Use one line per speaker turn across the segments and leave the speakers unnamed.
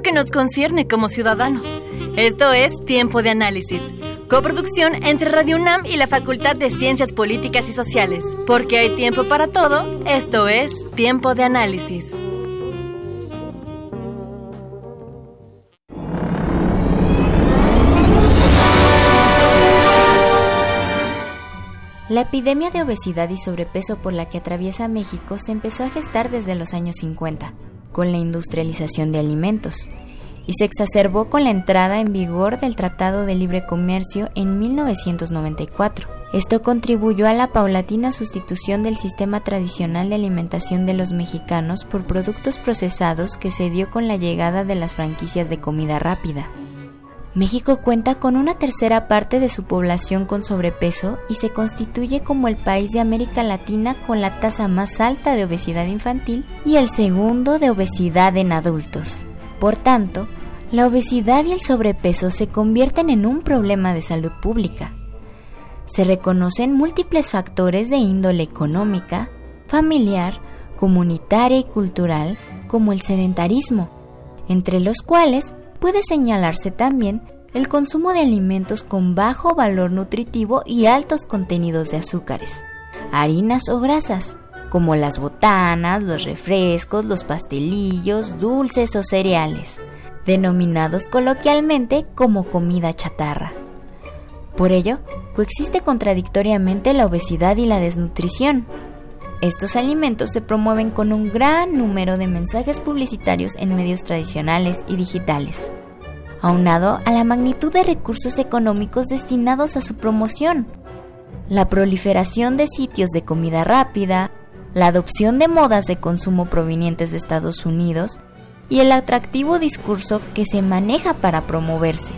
que nos concierne como ciudadanos. Esto es Tiempo de Análisis. Coproducción entre Radio UNAM y la Facultad de Ciencias Políticas y Sociales. Porque hay tiempo para todo, esto es Tiempo de Análisis.
La epidemia de obesidad y sobrepeso por la que atraviesa México se empezó a gestar desde los años 50, con la industrialización de alimentos, y se exacerbó con la entrada en vigor del Tratado de Libre Comercio en 1994. Esto contribuyó a la paulatina sustitución del sistema tradicional de alimentación de los mexicanos por productos procesados que se dio con la llegada de las franquicias de comida rápida. México cuenta con una tercera parte de su población con sobrepeso y se constituye como el país de América Latina con la tasa más alta de obesidad infantil y el segundo de obesidad en adultos. Por tanto, la obesidad y el sobrepeso se convierten en un problema de salud pública. Se reconocen múltiples factores de índole económica, familiar, comunitaria y cultural, como el sedentarismo, entre los cuales puede señalarse también el consumo de alimentos con bajo valor nutritivo y altos contenidos de azúcares, harinas o grasas, como las botanas, los refrescos, los pastelillos, dulces o cereales, denominados coloquialmente como comida chatarra. Por ello, coexiste contradictoriamente la obesidad y la desnutrición. Estos alimentos se promueven con un gran número de mensajes publicitarios en medios tradicionales y digitales, aunado a la magnitud de recursos económicos destinados a su promoción. La proliferación de sitios de comida rápida, la adopción de modas de consumo provenientes de Estados Unidos y el atractivo discurso que se maneja para promoverse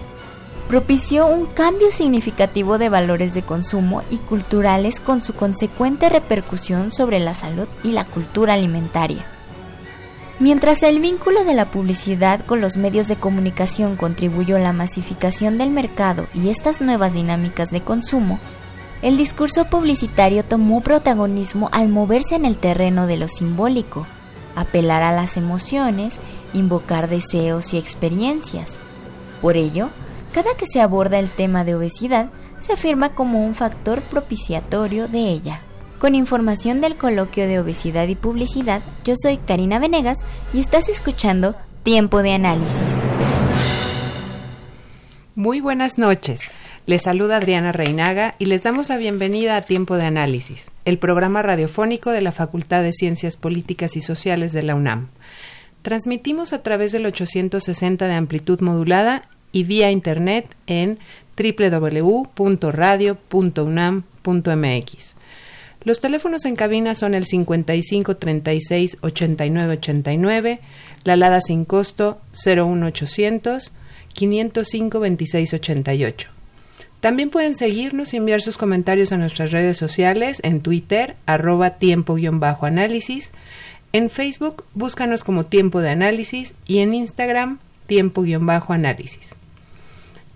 propició un cambio significativo de valores de consumo y culturales con su consecuente repercusión sobre la salud y la cultura alimentaria. Mientras el vínculo de la publicidad con los medios de comunicación contribuyó a la masificación del mercado y estas nuevas dinámicas de consumo, el discurso publicitario tomó protagonismo al moverse en el terreno de lo simbólico, apelar a las emociones, invocar deseos y experiencias. Por ello, cada que se aborda el tema de obesidad, se afirma como un factor propiciatorio de ella. Con información del coloquio de obesidad y publicidad, yo soy Karina Venegas y estás escuchando Tiempo de Análisis.
Muy buenas noches. Les saluda Adriana Reinaga y les damos la bienvenida a Tiempo de Análisis, el programa radiofónico de la Facultad de Ciencias Políticas y Sociales de la UNAM. Transmitimos a través del 860 de amplitud modulada y vía internet en www.radio.unam.mx. Los teléfonos en cabina son el 55 36 89 89, la alada sin costo 01800 505 26 88. También pueden seguirnos y enviar sus comentarios a nuestras redes sociales en Twitter, arroba tiempo-análisis, en Facebook búscanos como Tiempo de Análisis y en Instagram tiempo-análisis.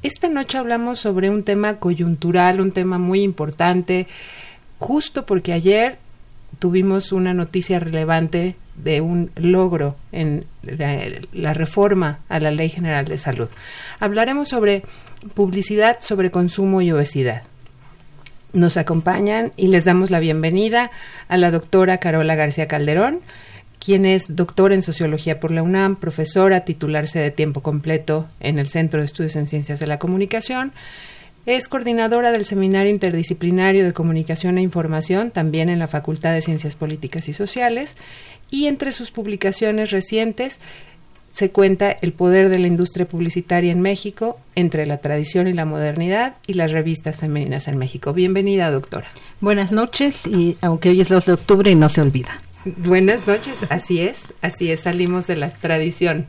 Esta noche hablamos sobre un tema coyuntural, un tema muy importante, justo porque ayer tuvimos una noticia relevante de un logro en la, reforma a la Ley General de Salud. Hablaremos sobre publicidad, sobre consumo y obesidad. Nos acompañan y les damos la bienvenida a la doctora Carola García Calderón, quien es doctor en sociología por la UNAM, profesora, titularse de tiempo completo en el Centro de Estudios en Ciencias de la Comunicación. Es coordinadora del Seminario Interdisciplinario de Comunicación e Información, también en la Facultad de Ciencias Políticas y Sociales, y entre sus publicaciones recientes se cuenta el poder de la industria publicitaria en México entre la tradición y la modernidad y las revistas femeninas en México. Bienvenida, doctora.
Buenas noches y aunque hoy es 2 de octubre no se olvida.
Buenas noches, así es, así es, salimos de la tradición.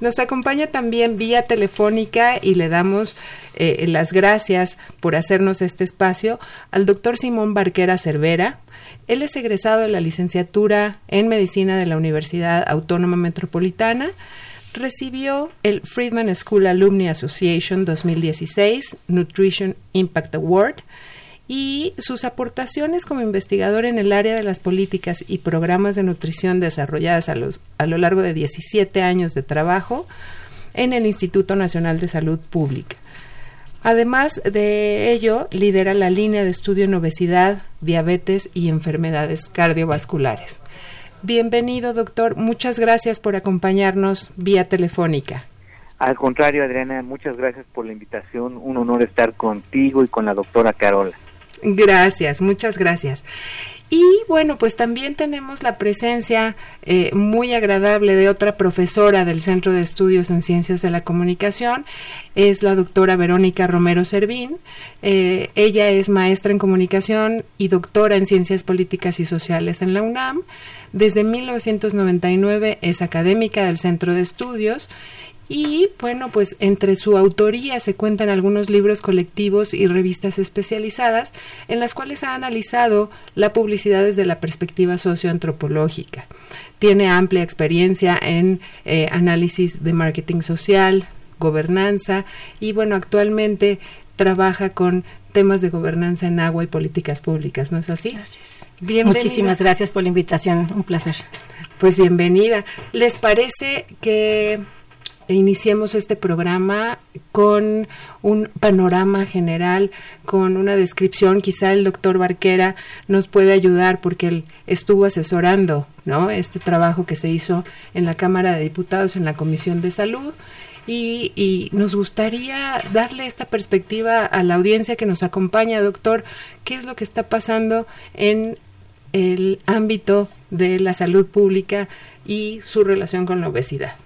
Nos acompaña también vía telefónica y le damos eh, las gracias por hacernos este espacio al doctor Simón Barquera Cervera. Él es egresado de la licenciatura en medicina de la Universidad Autónoma Metropolitana. Recibió el Friedman School Alumni Association 2016 Nutrition Impact Award y sus aportaciones como investigador en el área de las políticas y programas de nutrición desarrolladas a, los, a lo largo de 17 años de trabajo en el Instituto Nacional de Salud Pública. Además de ello, lidera la línea de estudio en obesidad, diabetes y enfermedades cardiovasculares. Bienvenido, doctor. Muchas gracias por acompañarnos vía telefónica.
Al contrario, Adriana, muchas gracias por la invitación. Un honor estar contigo y con la doctora Carola.
Gracias, muchas gracias. Y bueno, pues también tenemos la presencia eh, muy agradable de otra profesora del Centro de Estudios en Ciencias de la Comunicación, es la doctora Verónica Romero Servín. Eh, ella es maestra en comunicación y doctora en Ciencias Políticas y Sociales en la UNAM. Desde 1999 es académica del Centro de Estudios y bueno, pues entre su autoría se cuentan algunos libros colectivos y revistas especializadas en las cuales ha analizado la publicidad desde la perspectiva socioantropológica. Tiene amplia experiencia en eh, análisis de marketing social, gobernanza y bueno, actualmente trabaja con temas de gobernanza en agua y políticas públicas, ¿no es así?
Gracias. Muchísimas gracias por la invitación, un placer.
Pues bienvenida. ¿Les parece que iniciemos este programa con un panorama general, con una descripción. Quizá el doctor Barquera nos puede ayudar porque él estuvo asesorando ¿no? este trabajo que se hizo en la Cámara de Diputados, en la Comisión de Salud. Y, y, nos gustaría darle esta perspectiva a la audiencia que nos acompaña, doctor, qué es lo que está pasando en el ámbito de la salud pública y su relación con la obesidad.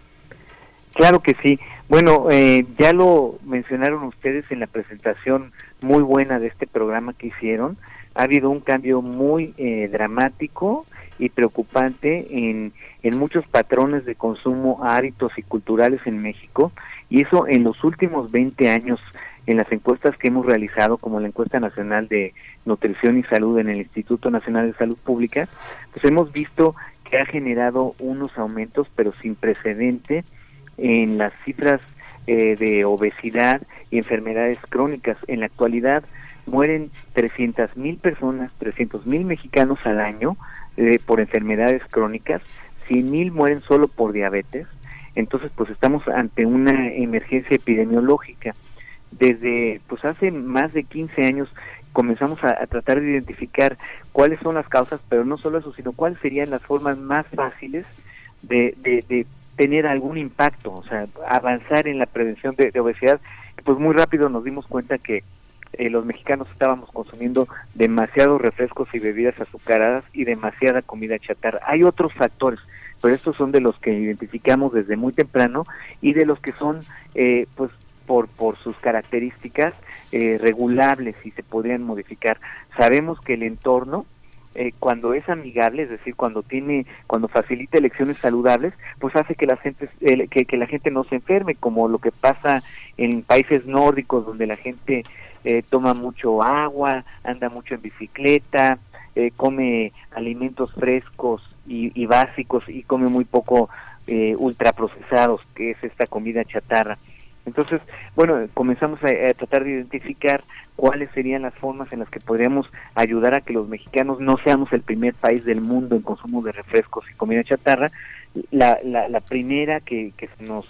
Claro que sí. Bueno, eh, ya lo mencionaron ustedes en la presentación muy buena de este programa que hicieron. Ha habido un cambio muy eh, dramático y preocupante en, en muchos patrones de consumo, hábitos y culturales en México. Y eso en los últimos 20 años, en las encuestas que hemos realizado, como la encuesta nacional de nutrición y salud en el Instituto Nacional de Salud Pública, pues hemos visto que ha generado unos aumentos, pero sin precedente, en las cifras eh, de obesidad y enfermedades crónicas. En la actualidad mueren 300 mil personas, 300 mil mexicanos al año eh, por enfermedades crónicas, 100 mil mueren solo por diabetes. Entonces, pues estamos ante una emergencia epidemiológica. Desde pues hace más de 15 años comenzamos a, tratar de identificar cuáles son las causas, pero no solo eso, sino cuáles serían las formas más fáciles de, de, de tener algún impacto, o sea, avanzar en la prevención de, obesidad, pues muy rápido nos dimos cuenta que eh, los mexicanos estábamos consumiendo demasiados refrescos y bebidas azucaradas y demasiada comida chatarra. Hay otros factores, pero estos son de los que identificamos desde muy temprano y de los que son, eh, pues, por, por sus características eh, regulables y se podrían modificar. Sabemos que el entorno, eh, cuando es amigable, es decir, cuando tiene, cuando facilita elecciones saludables, pues hace que la gente que, la gente no se enferme, como lo que pasa en países nórdicos donde la gente eh, toma mucho agua, anda mucho en bicicleta, eh, come alimentos frescos y, y, básicos y come muy poco ultraprocesados, que es esta comida chatarra. Entonces, bueno, comenzamos a, tratar de identificar cuáles serían las formas en las que podríamos ayudar a que los mexicanos no seamos el primer país del mundo en consumo de refrescos y comida chatarra. La, la, primera que, que nos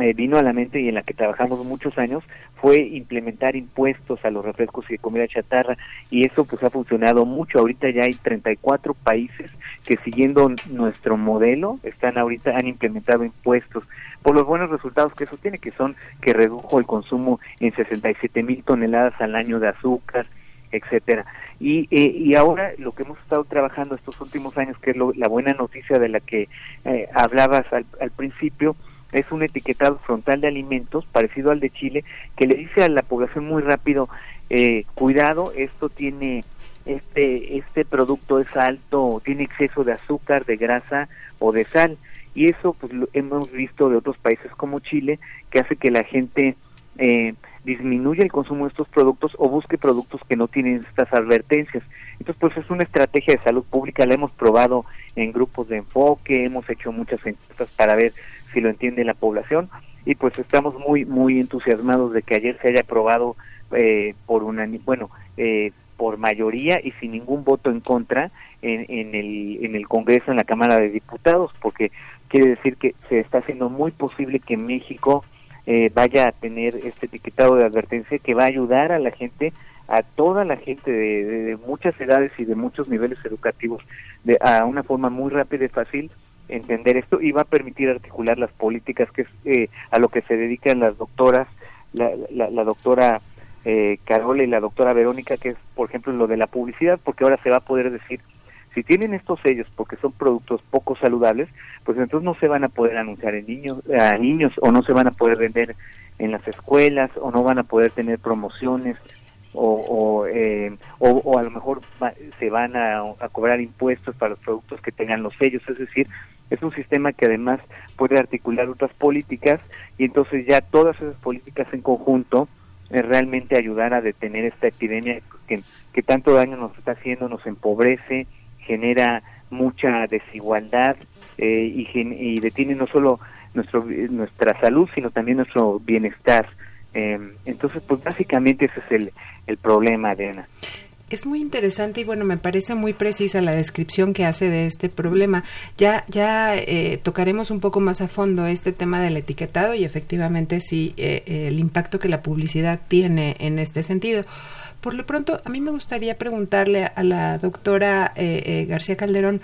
eh, vino a la mente y en la que trabajamos muchos años fue implementar impuestos a los refrescos y comida chatarra y eso pues ha funcionado mucho. Ahorita ya hay 34 países que siguiendo nuestro modelo están ahorita han implementado impuestos por los buenos resultados que eso tiene, que son que redujo el consumo en 67 mil toneladas al año de azúcar, etcétera. Y, eh, y ahora lo que hemos estado trabajando estos últimos años, que es la buena noticia de la que eh, hablabas al, al principio, es un etiquetado frontal de alimentos parecido al de Chile que le dice a la población muy rápido eh, cuidado esto tiene este este producto es alto tiene exceso de azúcar de grasa o de sal y eso pues lo hemos visto de otros países como Chile que hace que la gente eh, disminuya el consumo de estos productos o busque productos que no tienen estas advertencias. Entonces, pues es una estrategia de salud pública, la hemos probado en grupos de enfoque, hemos hecho muchas encuestas para ver si lo entiende la población y pues estamos muy muy entusiasmados de que ayer se haya aprobado eh, por una bueno eh, por mayoría y sin ningún voto en contra en, en, el en el Congreso en la Cámara de Diputados porque quiere decir que se está haciendo muy posible que México eh, vaya a tener este etiquetado de advertencia que va a ayudar a la gente a toda la gente de, de, de muchas edades y de muchos niveles educativos de, a una forma muy rápida y fácil entender esto y va a permitir articular las políticas que es eh, a lo que se dedican las doctoras, la, la, la doctora eh, y la doctora Verónica, que es, por ejemplo, lo de la publicidad, porque ahora se va a poder decir, si tienen estos sellos porque son productos poco saludables, pues entonces no se van a poder anunciar en niños, a niños o no se van a poder vender en las escuelas o no van a poder tener promociones o, o, eh, o, a lo mejor va, se van a, cobrar impuestos para los productos que tengan los sellos, es decir, es un sistema que además puede articular otras políticas y entonces ya todas esas políticas en conjunto realmente ayudar a detener esta epidemia que, que tanto daño nos está haciendo, nos empobrece, genera mucha desigualdad eh, y, y detiene no solo nuestro, nuestra salud, sino también nuestro bienestar. Eh, entonces, pues básicamente ese es el, el problema, Adriana.
Es muy interesante y bueno, me parece muy precisa la descripción que hace de este problema. Ya, ya eh, tocaremos un poco más a fondo este tema del etiquetado y efectivamente sí eh, el impacto que la publicidad tiene en este sentido. Por lo pronto, a mí me gustaría preguntarle a la doctora eh, García Calderón,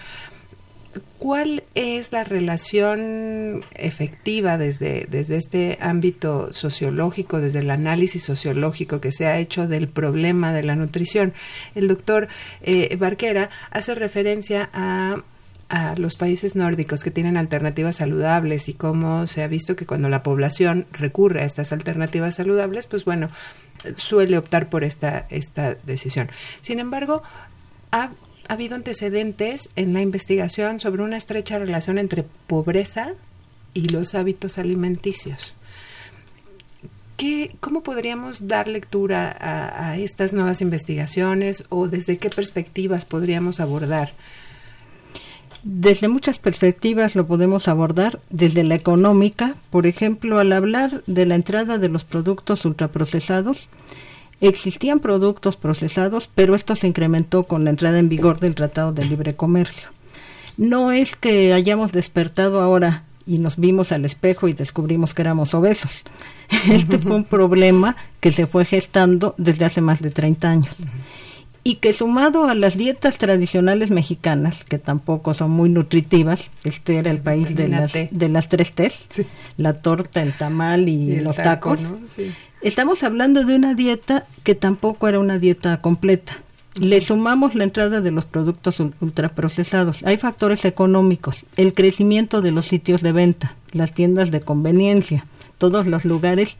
¿Cuál es la relación efectiva desde, desde este ámbito sociológico, desde el análisis sociológico que se ha hecho del problema de la nutrición? El doctor eh, Barquera hace referencia a a los países nórdicos que tienen alternativas saludables y cómo se ha visto que cuando la población recurre a estas alternativas saludables, pues bueno, suele optar por esta, esta decisión. Sin embargo, ha ha habido antecedentes en la investigación sobre una estrecha relación entre pobreza y los hábitos alimenticios. ¿Qué, ¿Cómo podríamos dar lectura a, a, estas nuevas investigaciones o desde qué perspectivas podríamos abordar?
Desde muchas perspectivas lo podemos abordar, desde la económica, por ejemplo, al hablar de la entrada de los productos ultraprocesados, Existían productos procesados, pero esto se incrementó con la entrada en vigor del Tratado de Libre Comercio. No es que hayamos despertado ahora y nos vimos al espejo y descubrimos que éramos obesos. Este fue un problema que se fue gestando desde hace más de 30 años. Y que sumado a las dietas tradicionales mexicanas, que tampoco son muy nutritivas, este era el país de las, de las tres T's, sí. la torta, el tamal y, y el los taco, tacos, ¿no? sí. Estamos hablando de una dieta que tampoco era una dieta completa. Le sumamos la entrada de los productos ultraprocesados. Hay factores económicos, el crecimiento de los sitios de venta, las tiendas de conveniencia, todos los lugares.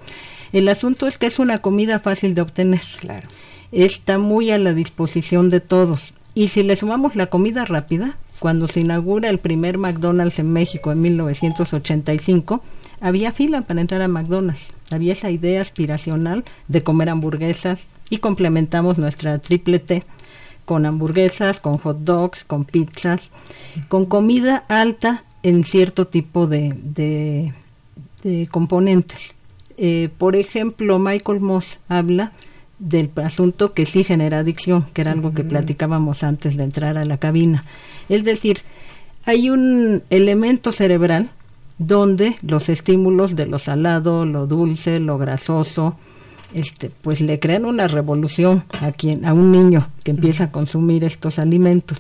El asunto es que es una comida fácil de obtener.
Claro.
Está muy a la disposición de todos. Y si le sumamos la comida rápida, cuando se inaugura el primer McDonald's en México en 1985, había fila para entrar a McDonald's. Había esa idea aspiracional de comer hamburguesas y complementamos nuestra triple T con hamburguesas, con hot dogs, con pizzas, con comida alta en cierto tipo de, de, de componentes. Eh, por ejemplo, Michael Moss habla del asunto que sí genera adicción, que era algo que platicábamos antes de entrar a la cabina. Es decir, hay un elemento cerebral donde los estímulos de lo salado, lo dulce, lo grasoso, este, pues le crean una revolución a quien, a un niño que empieza a consumir estos alimentos.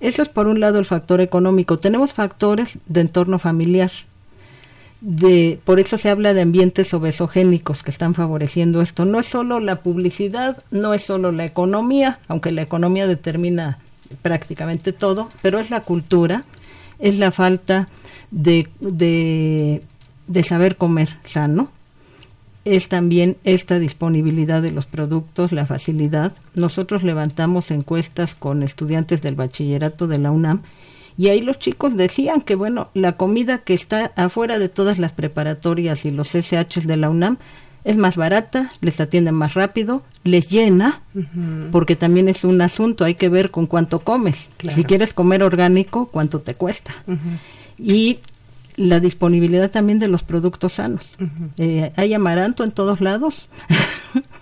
Eso es por un lado el factor económico. Tenemos factores de entorno familiar. De, por eso se habla de ambientes obesogénicos que están favoreciendo esto. No es solo la publicidad, no es solo la economía, aunque la economía determina prácticamente todo, pero es la cultura, es la falta de, de, de saber comer sano, es también esta disponibilidad de los productos, la facilidad. Nosotros levantamos encuestas con estudiantes del bachillerato de la UNAM y ahí los chicos decían que, bueno, la comida que está afuera de todas las preparatorias y los SHs de la UNAM es más barata, les atienden más rápido, les llena, porque también es un asunto, hay que ver con cuánto comes. Si quieres comer orgánico, cuánto te cuesta. Y la disponibilidad también de los productos sanos. Eh, hay amaranto en todos lados.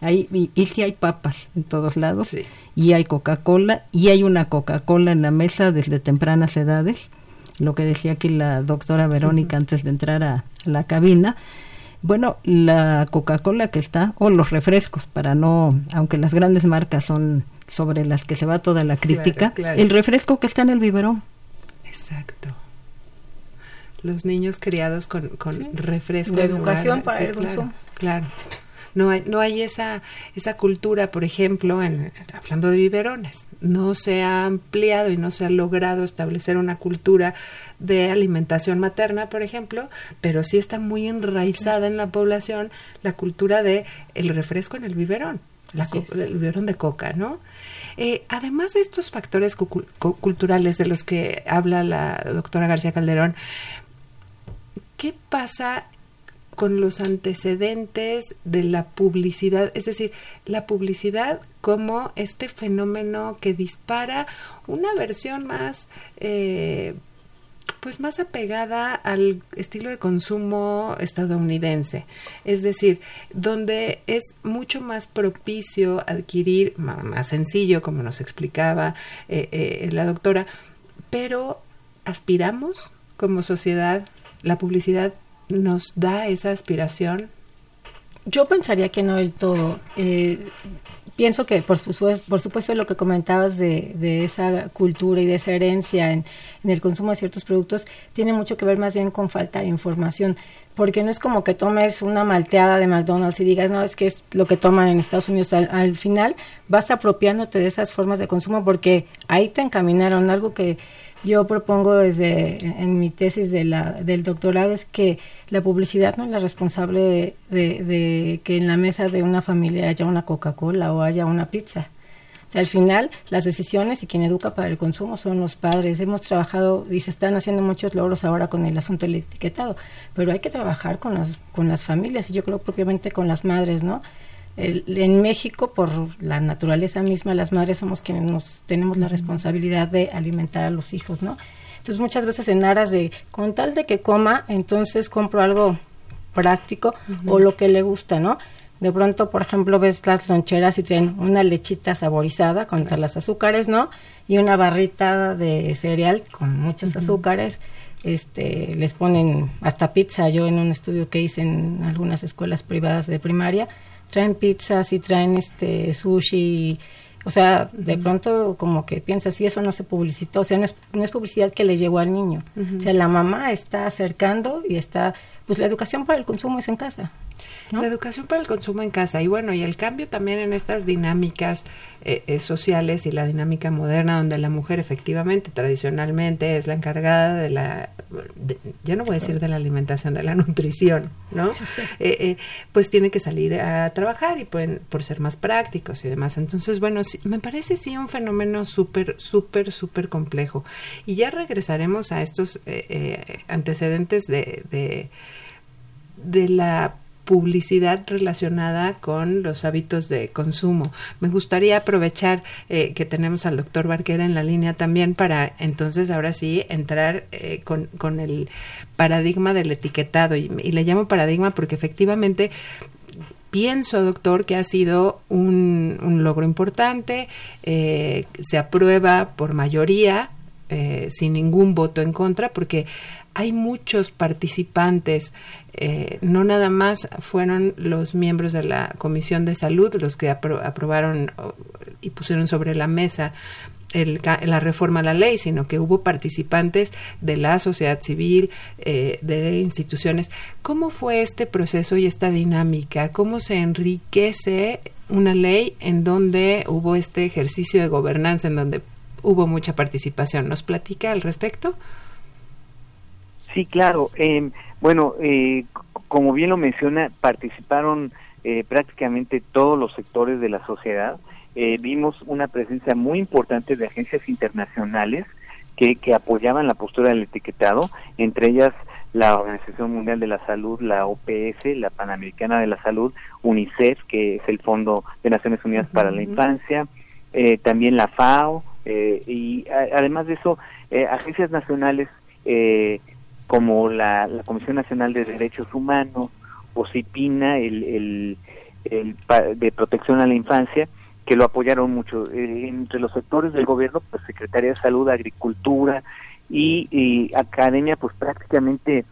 hay, y, si hay papas en todos lados. Y hay Coca-Cola. Y hay una Coca-Cola en la mesa desde tempranas edades. Lo que decía aquí la doctora Verónica antes de entrar a, la cabina. Bueno, la Coca-Cola que está, o los refrescos, para no, aunque las grandes marcas son sobre las que se va toda la crítica, el refresco que está en el biberón.
Exacto los niños criados con, con refresco.
De educación para el consumo.
Claro. No hay, no hay esa, esa cultura, por ejemplo, en, hablando de biberones. No se ha ampliado y no se ha logrado establecer una cultura de alimentación materna, por ejemplo, pero sí está muy enraizada en la población la cultura de el refresco en el biberón, la el biberón de coca, ¿no? Eh, además de estos factores culturales de los que habla la doctora García Calderón, ¿qué pasa con los antecedentes de la publicidad? Es decir, la publicidad como este fenómeno que dispara una versión más... Eh, pues más apegada al estilo de consumo estadounidense, es decir, donde es mucho más propicio adquirir, más sencillo, como nos explicaba eh, eh, la doctora, pero aspiramos como sociedad la publicidad nos da esa aspiración?
Yo pensaría que no del todo. Eh, pienso que, por supuesto, por supuesto, lo que comentabas de, de esa cultura y de esa herencia en, el consumo de ciertos productos tiene mucho que ver más bien con falta de información. Porque no es como que tomes una malteada de McDonald's y digas, no, es que es lo que toman en Estados Unidos. Al final vas apropiándote de esas formas de consumo porque ahí te encaminaron algo que yo propongo desde en mi tesis de la, del doctorado es que la publicidad no es la responsable de, que en la mesa de una familia haya una Coca-Cola o haya una pizza. Al final, las decisiones y quien educa para el consumo son los padres. Hemos trabajado y se están haciendo muchos logros ahora con el asunto del etiquetado, pero hay que trabajar con las, con las familias y yo creo propiamente con las madres, ¿no? En México, por la naturaleza misma, las madres somos quienes nos tenemos la responsabilidad de alimentar a los hijos, ¿no? Entonces muchas veces en aras de, con tal de que coma, entonces compro algo práctico o lo que le gusta, ¿no? De pronto, por ejemplo, ves las loncheras y tienen una lechita saborizada contra las azúcares, ¿no? Y una barrita de cereal con muchos azúcares. Este, les ponen hasta pizza. Yo en un estudio que hice en algunas escuelas privadas de primaria, traen pizzas y traen este sushi. O sea, de pronto como que piensas, si eso no se publicitó, o sea, no es, no es publicidad que le llegó al niño. O sea, la mamá está acercando y está, pues la educación para el consumo es en casa.
La educación para el consumo en casa y bueno, y el cambio también en estas dinámicas eh, eh, sociales y la dinámica moderna donde la mujer efectivamente tradicionalmente es la encargada de la, ya no voy a decir de la alimentación, de la nutrición, ¿no? Eh, pues tiene que salir a trabajar y pueden, por ser más prácticos y demás. Entonces, bueno, me parece sí un fenómeno súper, súper, súper complejo. Y ya regresaremos a estos antecedentes de, de de la publicidad relacionada con los hábitos de consumo. Me gustaría aprovechar eh, que tenemos al doctor Barquera en la línea también para entonces ahora sí entrar eh, con, con, el paradigma del etiquetado y, le llamo paradigma porque efectivamente pienso, doctor, que ha sido un, un logro importante, eh, se aprueba por mayoría, sin ningún voto en contra, porque hay muchos participantes, eh, no nada más fueron los miembros de la Comisión de Salud los que aprobaron y pusieron sobre la mesa la reforma a la ley, sino que hubo participantes de la sociedad civil, eh, de instituciones. ¿Cómo fue este proceso y esta dinámica? ¿Cómo se enriquece una ley en donde hubo este ejercicio de gobernanza, en donde hubo mucha participación? ¿Nos platica al respecto?
Sí, claro. Em, bueno, eh, como bien lo menciona, participaron eh, prácticamente todos los sectores de la sociedad eh, vimos una presencia muy importante de agencias internacionales que, que apoyaban la postura del etiquetado, entre ellas la Organización Mundial de la Salud, la OPS, la Panamericana de la Salud, UNICEF, que es el Fondo de Naciones Unidas para la Infancia, eh, también la FAO, eh, y además de eso, agencias nacionales como la, Comisión Nacional de Derechos Humanos, o CIPINA, el, el de Protección a la Infancia, que lo apoyaron mucho. Eh, entre los sectores del gobierno, pues Secretaría de Salud, Agricultura y, Academia, pues prácticamente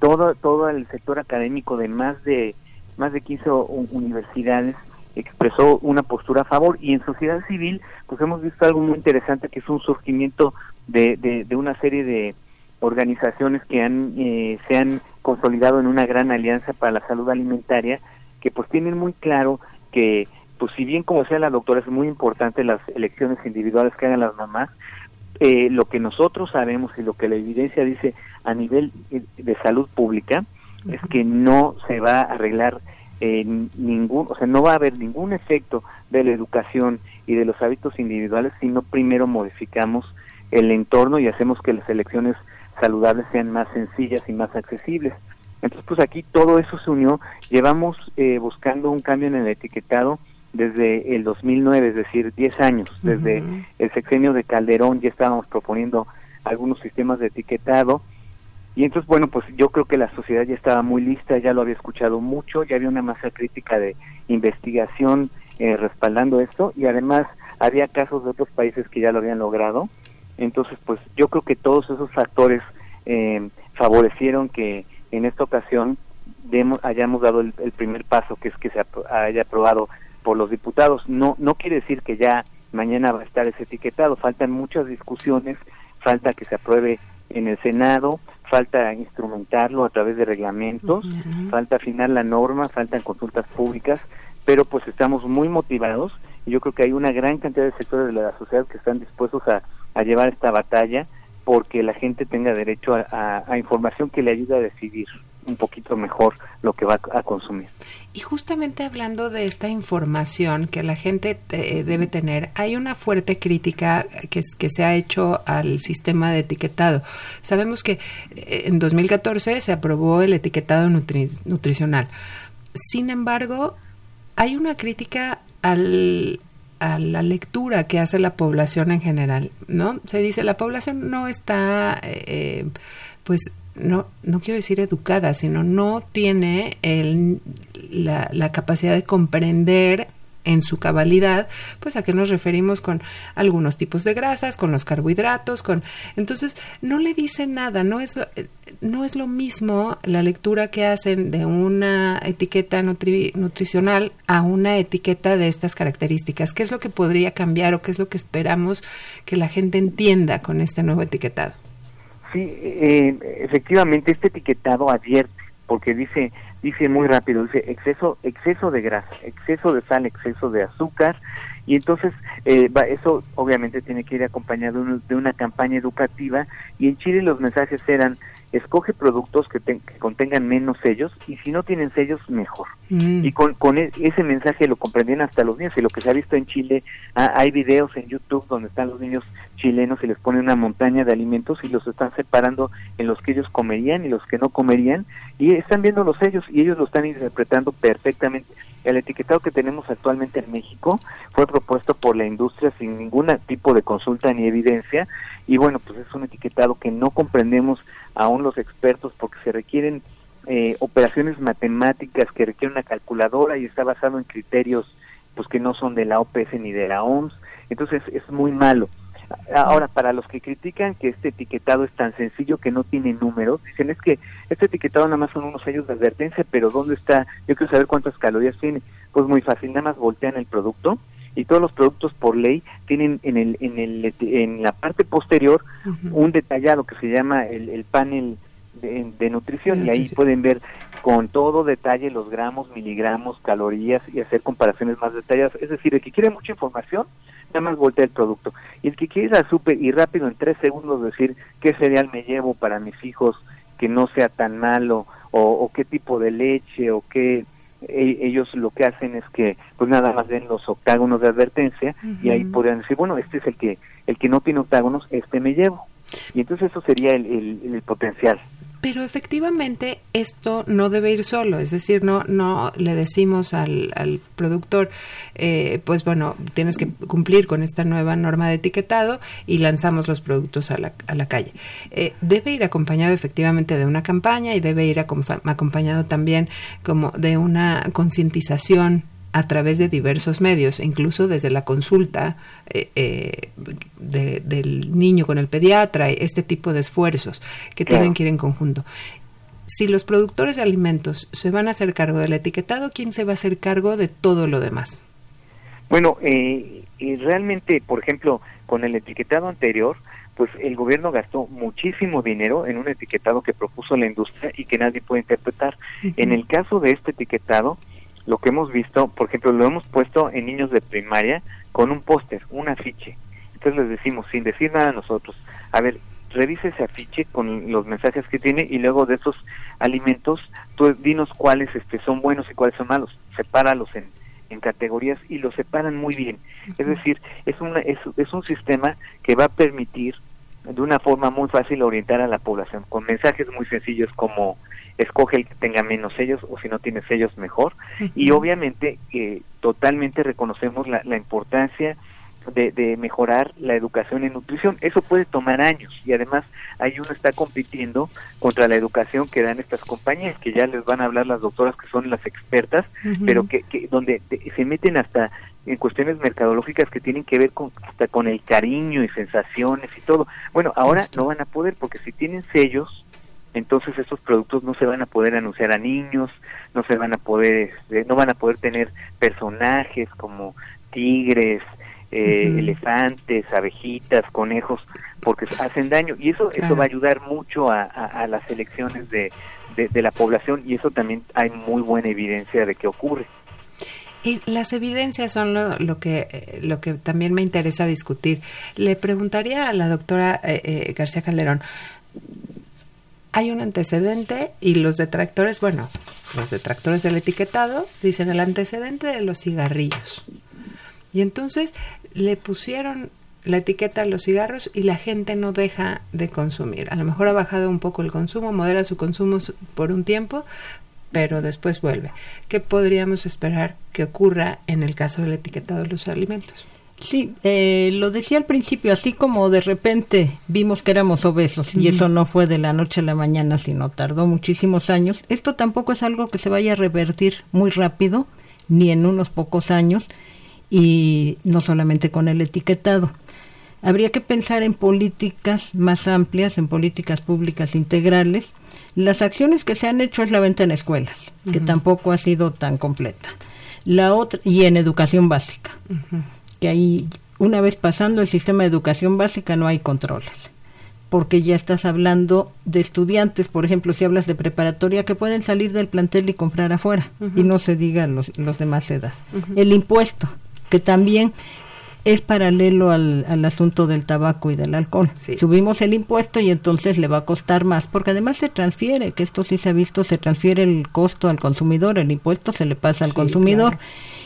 todo, todo el sector académico de más de más de 15 universidades expresó una postura a favor y en sociedad civil pues hemos visto algo muy interesante que es un surgimiento de, de, una serie de organizaciones que han eh, se han consolidado en una gran alianza para la salud alimentaria que pues tienen muy claro que pues si bien como sea la doctora es muy importante las elecciones individuales que hagan las mamás, eh, lo que nosotros sabemos y lo que la evidencia dice a nivel eh, de salud pública es que no se va a arreglar eh, ningún, o sea, no va a haber ningún efecto de la educación y de los hábitos individuales si no primero modificamos el entorno y hacemos que las elecciones saludables sean más sencillas y más accesibles. Entonces, pues aquí todo eso se unió. Llevamos eh, buscando un cambio en el etiquetado desde el 2009, es decir, 10 años, desde el sexenio de Calderón ya estábamos proponiendo algunos sistemas de etiquetado y entonces, bueno, pues yo creo que la sociedad ya estaba muy lista, ya lo había escuchado mucho, ya había una masa crítica de investigación eh, respaldando esto y además había casos de otros países que ya lo habían logrado. Entonces, pues yo creo que todos esos factores eh, favorecieron que en esta ocasión demos, hayamos dado el, el, primer paso, que es que se haya aprobado por los diputados. No, no quiere decir que ya mañana va a estar ese etiquetado, faltan muchas discusiones, falta que se apruebe en el Senado, falta instrumentarlo a través de reglamentos, falta afinar la norma, faltan consultas públicas, pero pues estamos muy motivados. Y yo creo que hay una gran cantidad de sectores de la sociedad que están dispuestos a, llevar esta batalla porque la gente tenga derecho a información que le ayude a decidir un poquito mejor lo que va a consumir.
Y justamente hablando de esta información que la gente eh, debe tener, hay una fuerte crítica que, que, se ha hecho al sistema de etiquetado. Sabemos que eh, en 2014 se aprobó el etiquetado nutricional. Sin embargo, hay una crítica al, a la lectura que hace la población en general, ¿no? Se dice la población no está, eh, pues no, no quiero decir educada, sino no tiene el, la, la capacidad de comprender en su cabalidad, pues a qué nos referimos con algunos tipos de grasas, con los carbohidratos, con entonces no le dice nada, no es no es lo mismo la lectura que hacen de una etiqueta nutricional a una etiqueta de estas características. ¿Qué es lo que podría cambiar o qué es lo que esperamos que la gente entienda con este nuevo etiquetado?
Sí, eh, efectivamente este etiquetado advierte, porque dice dice muy rápido, dice exceso exceso de grasa, exceso de sal, exceso de azúcar, y entonces eh, eso obviamente tiene que ir acompañado de una campaña educativa, y en Chile los mensajes eran escoge productos que, contengan menos sellos y si no tienen sellos, mejor. Mm. Y con, con e, ese mensaje lo comprendían hasta los niños y lo que se ha visto en Chile, hay videos en YouTube donde están los niños chilenos y les ponen una montaña de alimentos y los están separando en los que ellos comerían y los que no comerían y están viendo los sellos y ellos lo están interpretando perfectamente. El etiquetado que tenemos actualmente en México fue propuesto por la industria sin ningún tipo de consulta ni evidencia y bueno, pues es un etiquetado que no comprendemos aún los expertos porque se requieren eh, operaciones matemáticas que requieren una calculadora y está basado en criterios pues que no son de la OPS ni de la OMS, entonces es muy malo. Ahora, para los que critican que este etiquetado es tan sencillo que no tiene números, dicen es que este etiquetado nada más son unos sellos de advertencia, pero ¿dónde está? Yo quiero saber cuántas calorías tiene. Pues muy fácil, nada más voltean el producto y todos los productos por ley tienen en el en el en la parte posterior un detallado que se llama el, el panel de, nutrición y ahí pueden ver con todo detalle los gramos, miligramos, calorías y hacer comparaciones más detalladas. Es decir, el que quiere mucha información, nada más voltea el producto. Y el que quiere ir al súper y rápido en tres segundos decir qué cereal me llevo para mis hijos que no sea tan malo o, qué tipo de leche o qué e, ellos lo que hacen es que pues nada más ven los octágonos de advertencia y ahí podrían decir bueno este es el que el que no tiene octágonos este me llevo y entonces eso sería el, el potencial
pero efectivamente esto no debe ir solo, es decir, no, no le decimos al, al productor, eh, pues bueno, tienes que cumplir con esta nueva norma de etiquetado y lanzamos los productos a la, a la calle. Eh, debe ir acompañado efectivamente de una campaña y debe ir acompañado también como de una concientización a través de diversos medios, incluso desde la consulta eh, eh, del niño con el pediatra, este tipo de esfuerzos que tienen que ir en conjunto. Si los productores de alimentos se van a hacer cargo del etiquetado, ¿quién se va a hacer cargo de todo lo demás?
Bueno, eh, realmente, por ejemplo, con el etiquetado anterior, pues el gobierno gastó muchísimo dinero en un etiquetado que propuso la industria y que nadie puede interpretar. En el caso de este etiquetado, lo que hemos visto, por ejemplo, lo hemos puesto en niños de primaria con un póster, un afiche. Entonces les decimos, sin decir nada a nosotros, a ver, revise ese afiche con los mensajes que tiene y luego de esos alimentos, tú dinos cuáles este, son buenos y cuáles son malos. Sepáralos en, en categorías y los separan muy bien. Es decir, es, una, es, es un sistema que va a permitir de una forma muy fácil orientar a la población con mensajes muy sencillos como escoge el que tenga menos sellos o si no tiene sellos mejor y obviamente eh, totalmente reconocemos la, la importancia de, de, mejorar la educación en nutrición. Eso puede tomar años y además ahí uno está compitiendo contra la educación que dan estas compañías, que ya les van a hablar las doctoras que son las expertas, pero que, que donde se meten hasta en cuestiones mercadológicas que tienen que ver con hasta con el cariño y sensaciones y todo. Bueno, ahora no van a poder porque si tienen sellos entonces estos productos no se van a poder anunciar a niños, no se van a poder, este, no van a poder tener personajes como tigres, eh, elefantes, abejitas, conejos, porque hacen daño y eso eso va a ayudar mucho a, a, las elecciones de, de, la población y eso también hay muy buena evidencia de que ocurre.
Y las evidencias son lo, lo, que lo que también me interesa discutir. Le preguntaría a la doctora eh, eh, García Calderón, hay un antecedente y los detractores, bueno, los detractores del etiquetado dicen el antecedente de los cigarrillos. Y entonces le pusieron la etiqueta a los cigarros y la gente no deja de consumir. A lo mejor ha bajado un poco el consumo, modera su consumo por un tiempo, pero después vuelve. ¿Qué podríamos esperar que ocurra en el caso del etiquetado de los alimentos?
Sí, eh, lo decía al principio, así como de repente vimos que éramos obesos y eso no fue de la noche a la mañana, sino tardó muchísimos años, esto tampoco es algo que se vaya a revertir muy rápido, ni en unos pocos años, y no solamente con el etiquetado. Habría que pensar en políticas más amplias, en políticas públicas integrales. Las acciones que se han hecho es la venta en escuelas, que tampoco ha sido tan completa. La otra, y en educación básica que ahí, una vez pasando el sistema de educación básica, no hay controles. Porque ya estás hablando de estudiantes, por ejemplo, si hablas de preparatoria, que pueden salir del plantel y comprar afuera, y no se digan los, los demás edad. El impuesto, que también es paralelo al, al, asunto del tabaco y del alcohol. Subimos el impuesto y entonces le va a costar más, porque además se transfiere, que esto sí se ha visto, se transfiere el costo al consumidor, el impuesto se le pasa al consumidor,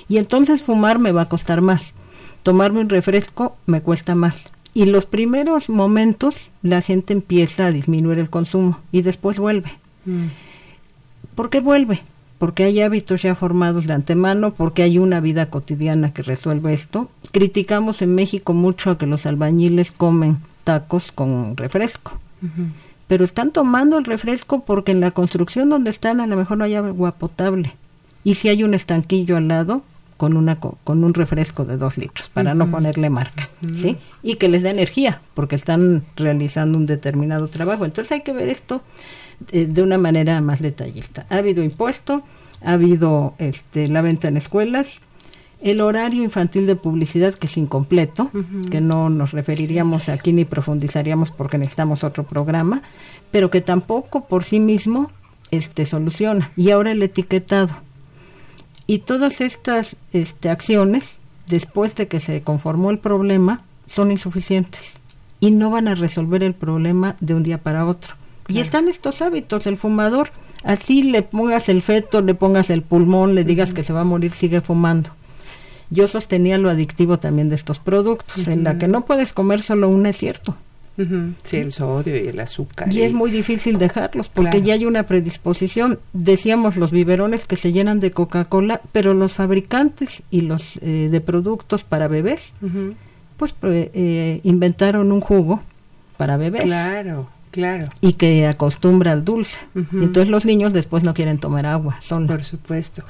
y entonces fumar me va a costar más tomarme un refresco me cuesta más. Y los primeros momentos la gente empieza a disminuir el consumo y después vuelve. Mm. ¿Por qué vuelve? Porque hay hábitos ya formados de antemano, porque hay una vida cotidiana que resuelve esto. Criticamos en México mucho a que los albañiles comen tacos con refresco. Pero están tomando el refresco porque en la construcción donde están a lo mejor no hay agua potable. Y si hay un estanquillo al lado, con una con un refresco de dos litros para no ponerle marca sí y que les dé energía porque están realizando un determinado trabajo. Entonces hay que ver esto eh, de, una manera más detallista. Ha habido impuesto ha habido este la venta en escuelas el horario infantil de publicidad que es incompleto, que no nos referiríamos aquí ni profundizaríamos porque necesitamos otro programa, pero que tampoco por sí mismo este soluciona. Y ahora el etiquetado. Y todas estas este, acciones, después de que se conformó el problema, son insuficientes y no van a resolver el problema de un día para otro. Y están estos hábitos, el fumador, así le pongas el feto, le pongas el pulmón, le digas que se va a morir, sigue fumando yo sostenía lo adictivo también de estos productos, en la que no puedes comer solo un es cierto.
Sí, el sodio y el azúcar.
Y, es muy difícil dejarlos porque ya hay una predisposición. Decíamos los biberones que se llenan de Coca-Cola, pero los fabricantes y los eh, de productos para bebés, pues eh, eh, inventaron un jugo para bebés.
Claro. Claro.
Y que acostumbra al dulce. Entonces los niños después no quieren tomar agua. Son...
Por supuesto.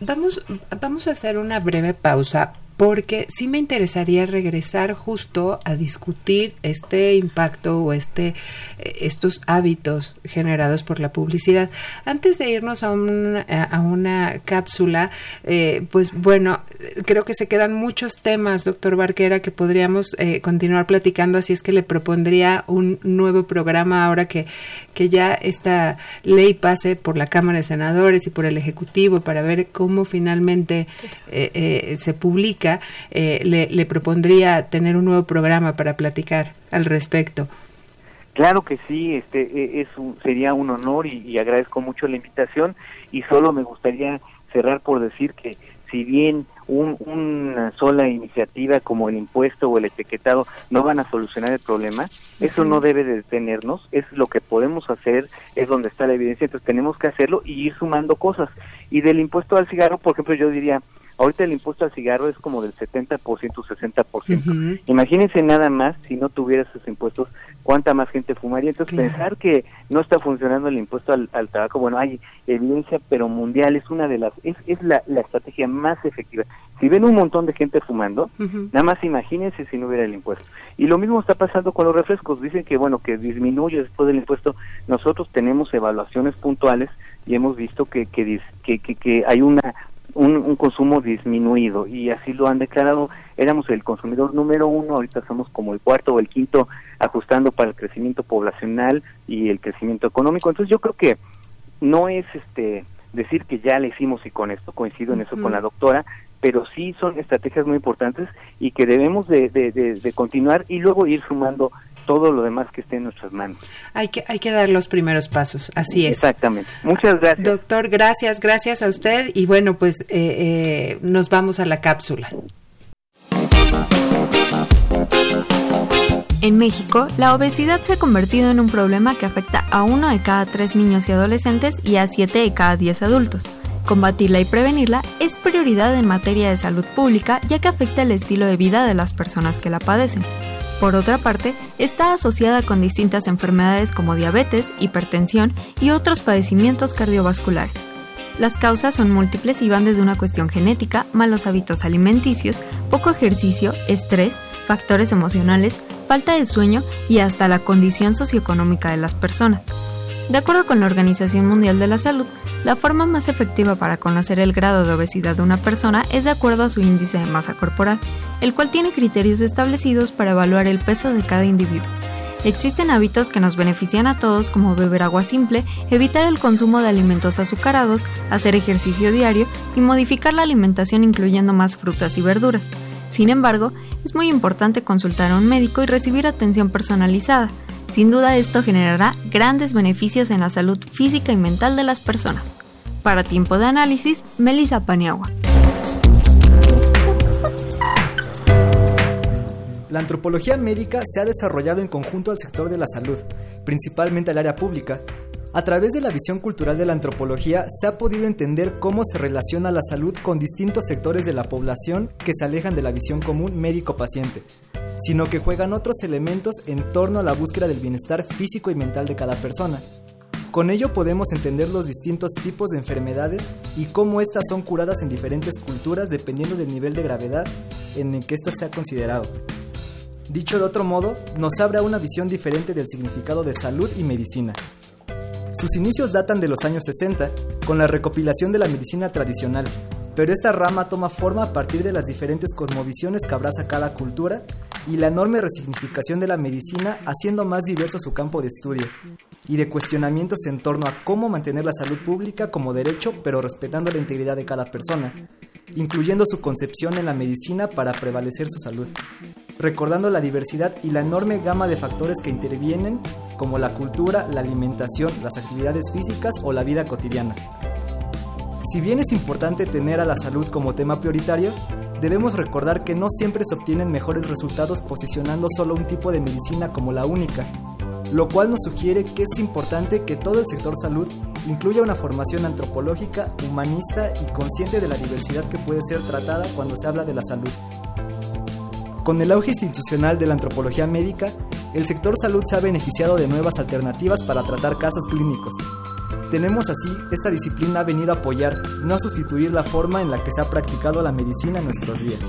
Vamos, vamos a hacer una breve pausa porque sí me interesaría regresar justo a discutir este impacto o este eh, estos hábitos generados por la publicidad. Antes de irnos a, a una cápsula, eh, pues bueno, creo que se quedan muchos temas, doctor Barquera, que podríamos eh, continuar platicando, así es que le propondría un nuevo programa ahora que, que ya esta ley pase por la Cámara de Senadores y por el Ejecutivo para ver cómo finalmente se publica eh, le, propondría tener un nuevo programa para platicar al respecto.
Claro que sí, este e, es sería un honor y, agradezco mucho la invitación y solo me gustaría cerrar por decir que si bien una sola iniciativa como el impuesto o el etiquetado no van a solucionar el problema, eso no debe detenernos, es lo que podemos hacer, es donde está la evidencia, entonces tenemos que hacerlo y ir sumando cosas. Y del impuesto al cigarro, por ejemplo, yo diría, Ahorita el impuesto al cigarro es como del 70%, 60%. Imagínense nada más si no tuviera esos impuestos, cuánta más gente fumaría. Entonces pensar que no está funcionando el impuesto al, tabaco, bueno, hay evidencia, pero mundial es una de las, es, es la, estrategia más efectiva. Si ven un montón de gente fumando, nada más imagínense si no hubiera el impuesto. Y lo mismo está pasando con los refrescos. Dicen que, bueno, que disminuye después del impuesto. Nosotros tenemos evaluaciones puntuales y hemos visto que, que, que, que hay una un, consumo disminuido y así lo han declarado. Éramos el consumidor número uno, ahorita somos como el cuarto o el quinto ajustando para el crecimiento poblacional y el crecimiento económico. Entonces yo creo que no es este decir que ya le hicimos y con esto coincido en eso con la doctora, pero sí son estrategias muy importantes y que debemos de, de continuar y luego ir sumando todo lo demás que esté en nuestras manos.
Hay que, hay que dar los primeros pasos, así es.
Exactamente. Muchas gracias.
Doctor, gracias, gracias a usted y bueno, pues eh, eh, nos vamos a la cápsula.
En México, la obesidad se ha convertido en un problema que afecta a uno de cada tres niños y adolescentes y a siete de cada diez adultos. Combatirla y prevenirla es prioridad en materia de salud pública ya que afecta el estilo de vida de las personas que la padecen. Por otra parte, está asociada con distintas enfermedades como diabetes, hipertensión y otros padecimientos cardiovasculares. Las causas son múltiples y van desde una cuestión genética, malos hábitos alimenticios, poco ejercicio, estrés, factores emocionales, falta de sueño y hasta la condición socioeconómica de las personas. De acuerdo con la Organización Mundial de la Salud, la forma más efectiva para conocer el grado de obesidad de una persona es de acuerdo a su índice de masa corporal, el cual tiene criterios establecidos para evaluar el peso de cada individuo. Existen hábitos que nos benefician a todos como beber agua simple, evitar el consumo de alimentos azucarados, hacer ejercicio diario y modificar la alimentación incluyendo más frutas y verduras. Sin embargo, es muy importante consultar a un médico y recibir atención personalizada, sin duda esto generará grandes beneficios en la salud física y mental de las personas. Para tiempo de análisis, Melissa Paniagua.
La antropología médica se ha desarrollado en conjunto al sector de la salud, principalmente al área pública. A través de la visión cultural de la antropología se ha podido entender cómo se relaciona la salud con distintos sectores de la población que se alejan de la visión común médico-paciente sino que juegan otros elementos en torno a la búsqueda del bienestar físico y mental de cada persona. Con ello podemos entender los distintos tipos de enfermedades y cómo éstas son curadas en diferentes culturas dependiendo del nivel de gravedad en el que ésta se ha considerado. Dicho de otro modo, nos abre una visión diferente del significado de salud y medicina. Sus inicios datan de los años 60, con la recopilación de la medicina tradicional, pero esta rama toma forma a partir de las diferentes cosmovisiones que abraza cada cultura y la enorme resignificación de la medicina haciendo más diverso su campo de estudio y de cuestionamientos en torno a cómo mantener la salud pública como derecho pero respetando la integridad de cada persona, incluyendo su concepción en la medicina para prevalecer su salud, recordando la diversidad y la enorme gama de factores que intervienen como la cultura, la alimentación, las actividades físicas o la vida cotidiana. Si bien es importante tener a la salud como tema prioritario, debemos recordar que no siempre se obtienen mejores resultados posicionando solo un tipo de medicina como la única, lo cual nos sugiere que es importante que todo el sector salud incluya una formación antropológica, humanista y consciente de la diversidad que puede ser tratada cuando se habla de la salud. Con el auge institucional de la antropología médica, el sector salud se ha beneficiado de nuevas alternativas para tratar casos clínicos, tenemos así, esta disciplina ha venido a apoyar, no a sustituir la forma en la que se ha practicado la medicina en nuestros días.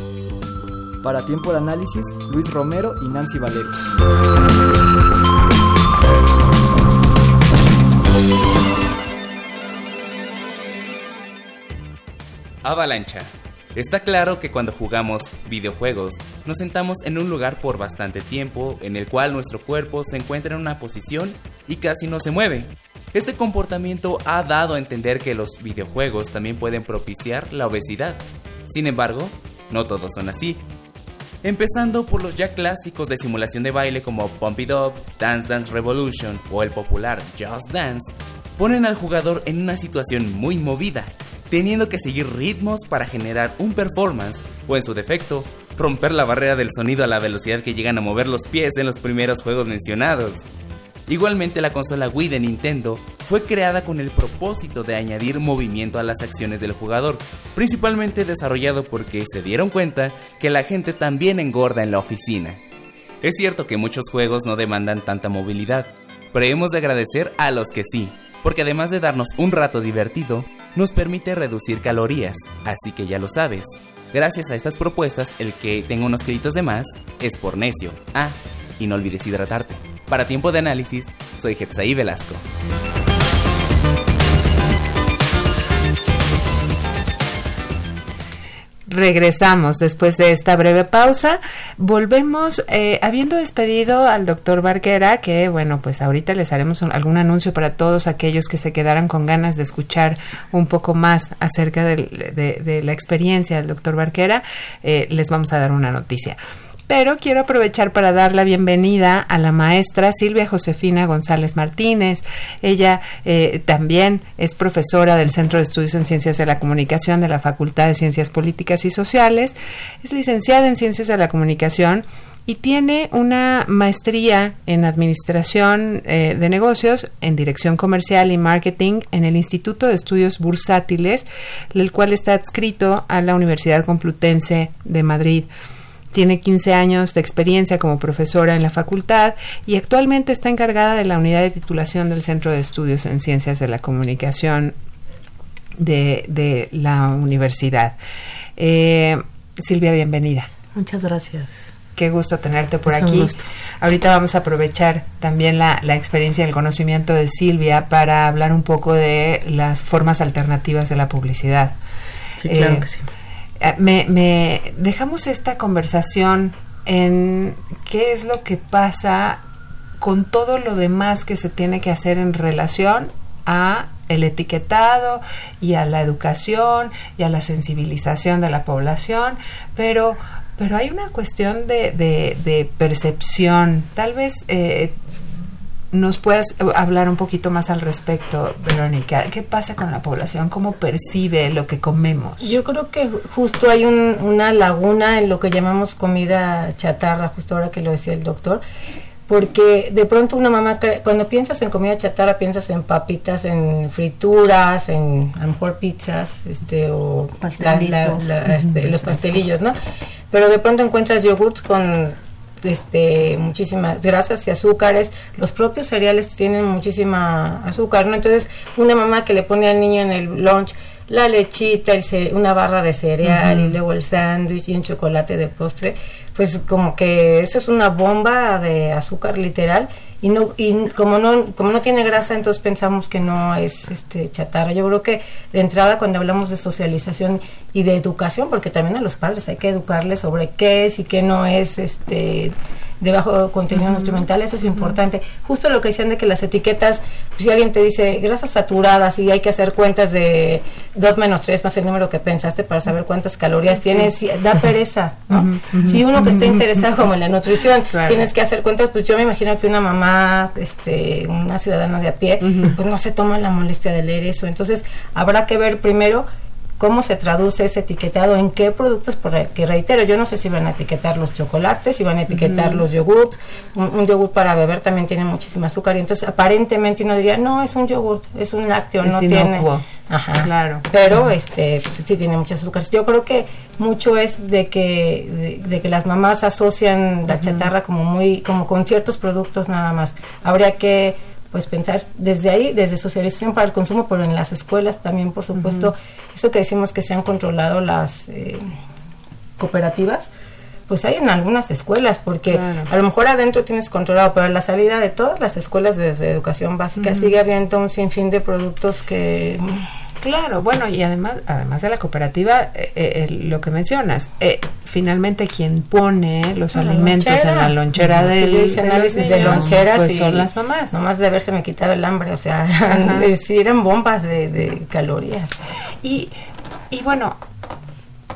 Para tiempo de análisis, Luis Romero y Nancy Valero.
Avalancha. Está claro que cuando jugamos videojuegos nos sentamos en un lugar por bastante tiempo en el cual nuestro cuerpo se encuentra en una posición y casi no se mueve. Este comportamiento ha dado a entender que los videojuegos también pueden propiciar la obesidad. Sin embargo, no todos son así. Empezando por los ya clásicos de simulación de baile como Pump It Up, Dance Dance Revolution o el popular Just Dance, ponen al jugador en una situación muy movida, teniendo que seguir ritmos para generar un performance o en su defecto, romper la barrera del sonido a la velocidad que llegan a mover los pies en los primeros juegos mencionados. Igualmente la consola Wii de Nintendo fue creada con el propósito de añadir movimiento a las acciones del jugador, principalmente desarrollado porque se dieron cuenta que la gente también engorda en la oficina. Es cierto que muchos juegos no demandan tanta movilidad, pero hemos de agradecer a los que sí, porque además de darnos un rato divertido, nos permite reducir calorías, así que ya lo sabes. Gracias a estas propuestas, el que tenga unos kilitos de más es por necio. Ah, y no olvides hidratarte. Para tiempo de análisis, soy Getsaí Velasco.
Regresamos después de esta breve pausa. Volvemos, eh, habiendo despedido al doctor Barquera, que bueno, pues ahorita les haremos algún anuncio para todos aquellos que se quedaran con ganas de escuchar un poco más acerca de, la experiencia del doctor Barquera, eh, les vamos a dar una noticia pero quiero aprovechar para dar la bienvenida a la maestra Silvia Josefina González Martínez. Ella eh, también es profesora del Centro de Estudios en Ciencias de la Comunicación de la Facultad de Ciencias Políticas y Sociales. Es licenciada en Ciencias de la Comunicación y tiene una maestría en Administración eh, de Negocios, en Dirección Comercial y Marketing en el Instituto de Estudios Bursátiles, el cual está adscrito a la Universidad Complutense de Madrid. Tiene 15 años de experiencia como profesora en la facultad y actualmente está encargada de la unidad de titulación del Centro de Estudios en Ciencias de la Comunicación de, la universidad. Eh, Silvia, bienvenida.
Muchas gracias.
Qué gusto tenerte por aquí. Ahorita vamos a aprovechar también la, experiencia y el conocimiento de Silvia para hablar un poco de las formas alternativas de la publicidad.
Sí, claro eh, que sí.
Eh, me, dejamos esta conversación en qué es lo que pasa con todo lo demás que se tiene que hacer en relación a el etiquetado y a la educación y a la sensibilización de la población, pero pero hay una cuestión de, de, percepción. Tal vez eh, nos puedes hablar un poquito más al respecto, Verónica. ¿Qué pasa con la población? ¿Cómo percibe lo que comemos?
Yo creo que justo hay una laguna en lo que llamamos comida chatarra, justo ahora que lo decía el doctor, porque de pronto una mamá, cuando piensas en comida chatarra, piensas en papitas, en frituras, en a lo mejor pizzas, este, o este, los pastelillos, ¿no? Pero de pronto encuentras yogurts con este, muchísimas grasas y azúcares. Los propios cereales tienen muchísima azúcar, ¿no? Entonces, una mamá que le pone al niño en el lunch la lechita, el una barra de cereal y luego el sándwich y un chocolate de postre, pues como que esa es una bomba de azúcar literal y no y como no como no tiene grasa entonces pensamos que no es este chatarra. Yo creo que de entrada cuando hablamos de socialización y de educación porque también a los padres hay que educarles sobre qué es y qué no es este de bajo contenido nutrimental, eso es importante. Justo lo que decían de que las etiquetas, pues, si alguien te dice grasas saturadas y hay que hacer cuentas de 2 menos 3 más el número que pensaste para saber cuántas calorías tienes, da pereza. ¿no? Si uno que está interesado como en la nutrición tienes que hacer cuentas, pues yo me imagino que una mamá, este, una ciudadana de a pie, pues no se toma la molestia de leer eso. Entonces habrá que ver primero cómo se traduce ese etiquetado en qué productos, porque reitero, yo no sé si van a etiquetar los chocolates, si van a etiquetar los yogurts, un, yogur para beber también tiene muchísima azúcar y entonces aparentemente uno diría, no, es un yogurt, es un lácteo, no tiene... Ajá, claro. Pero este pues, sí tiene muchas azúcares. Yo creo que mucho es de que de, que las mamás asocian la chatarra como muy como con ciertos productos nada más. Habría que pues pensar desde ahí, desde socialización para el consumo, pero en las escuelas también, por supuesto, eso que decimos que se han controlado las eh, cooperativas, pues hay en algunas escuelas, porque a lo mejor adentro tienes controlado, pero a la salida de todas las escuelas desde educación básica sigue habiendo un sinfín de productos que
Claro, bueno, y además, además de la cooperativa, eh, eh, lo que mencionas, eh, finalmente quien pone los alimentos en la lonchera del,
de, loncheras
pues son las mamás.
Nomás de haberse me quitado el hambre, o sea, si eran bombas de, calorías.
Y, y bueno,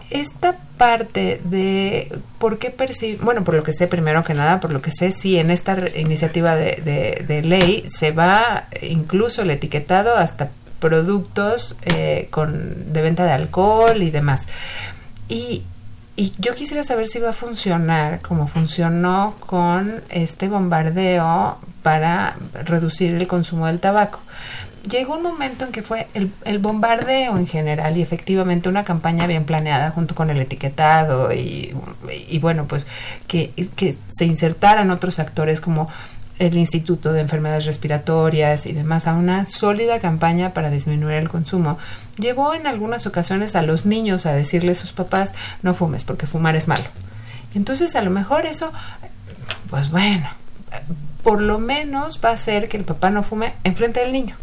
esta parte de por qué percibir, bueno, por lo que sé, primero que nada, por lo que sé, sí, en esta iniciativa de, de ley se va incluso el etiquetado hasta productos eh, con, de venta de alcohol y demás. Y, y yo quisiera saber si va a funcionar como funcionó con este bombardeo para reducir el consumo del tabaco. Llegó un momento en que fue el, el, bombardeo en general y efectivamente una campaña bien planeada junto con el etiquetado y, y bueno, pues que, que se insertaran otros actores como el Instituto de Enfermedades Respiratorias y demás a una sólida campaña para disminuir el consumo, llevó en algunas ocasiones a los niños a decirle a sus papás no fumes porque fumar es malo. Entonces a lo mejor eso, pues bueno, por lo menos va a hacer que el papá no fume enfrente del niño.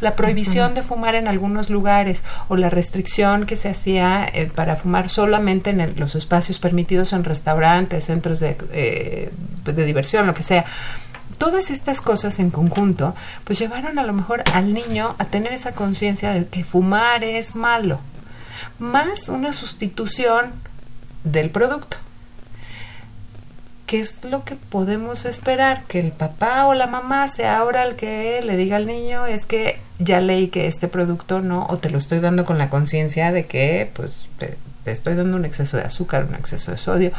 La prohibición de fumar en algunos lugares o la restricción que se hacía eh, para fumar solamente en los espacios permitidos en restaurantes, centros de, eh, de diversión, lo que sea. Todas estas cosas en conjunto, pues llevaron a lo mejor al niño a tener esa conciencia de que fumar es malo, más una sustitución del producto. ¿Qué es lo que podemos esperar? Que el papá o la mamá sea ahora el que le diga al niño, es que ya leí que este producto no, o te lo estoy dando con la conciencia de que pues te, estoy dando un exceso de azúcar, un exceso de sodio,